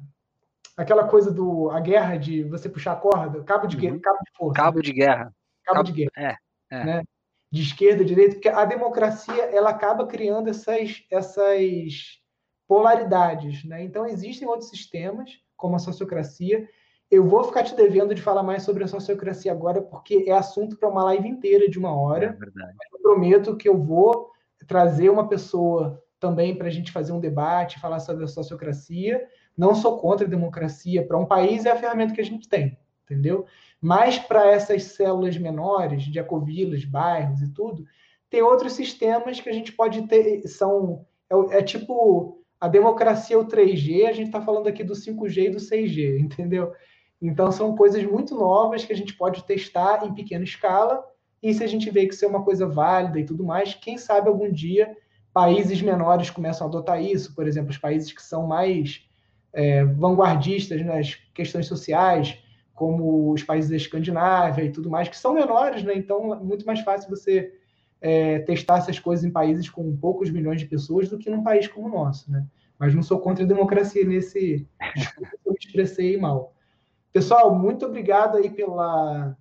aquela coisa do a guerra de você puxar a corda, cabo de guerra, uhum. cabo de força. Cabo de guerra. Cabo, cabo de guerra. É, é. Né? De esquerda, direita, porque a democracia ela acaba criando essas essas polaridades. Né? Então, existem outros sistemas, como a sociocracia. Eu vou ficar te devendo de falar mais sobre a sociocracia agora, porque é assunto para uma live inteira de uma hora. É. Eu prometo que eu vou trazer uma pessoa também para a gente fazer um debate, falar sobre a sociocracia. Não sou contra a democracia. Para um país é a ferramenta que a gente tem, entendeu? Mas para essas células menores, de ecovilas, bairros e tudo, tem outros sistemas que a gente pode ter, são é, é tipo a democracia o 3G, a gente está falando aqui do 5G e do 6G, entendeu? Então são coisas muito novas que a gente pode testar em pequena escala, e se a gente vê que isso é uma coisa válida e tudo mais, quem sabe algum dia países menores começam a adotar isso, por exemplo, os países que são mais é, vanguardistas nas questões sociais, como os países da Escandinávia e tudo mais, que são menores, né? Então é muito mais fácil você é, testar essas coisas em países com poucos milhões de pessoas do que num país como o nosso, né? Mas não sou contra a democracia nesse discurso, eu me expressei mal. Pessoal, muito obrigado aí pela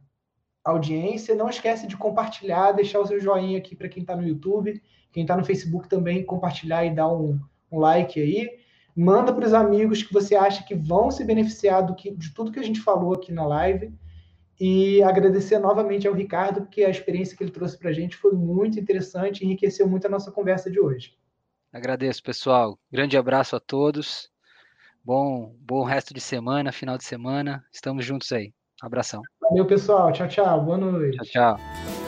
audiência. Não esquece de compartilhar, deixar o seu joinha aqui para quem está no YouTube, quem está no Facebook também, compartilhar e dar um, um like aí. Manda para os amigos que você acha que vão se beneficiar do que, de tudo que a gente falou aqui na live. E agradecer novamente ao Ricardo, porque a experiência que ele trouxe para a gente foi muito interessante e enriqueceu muito a nossa conversa de hoje. Agradeço, pessoal. Grande abraço a todos. Bom, bom resto de semana, final de semana. Estamos juntos aí. Abração. Valeu, pessoal. Tchau, tchau. Boa noite. Tchau, tchau.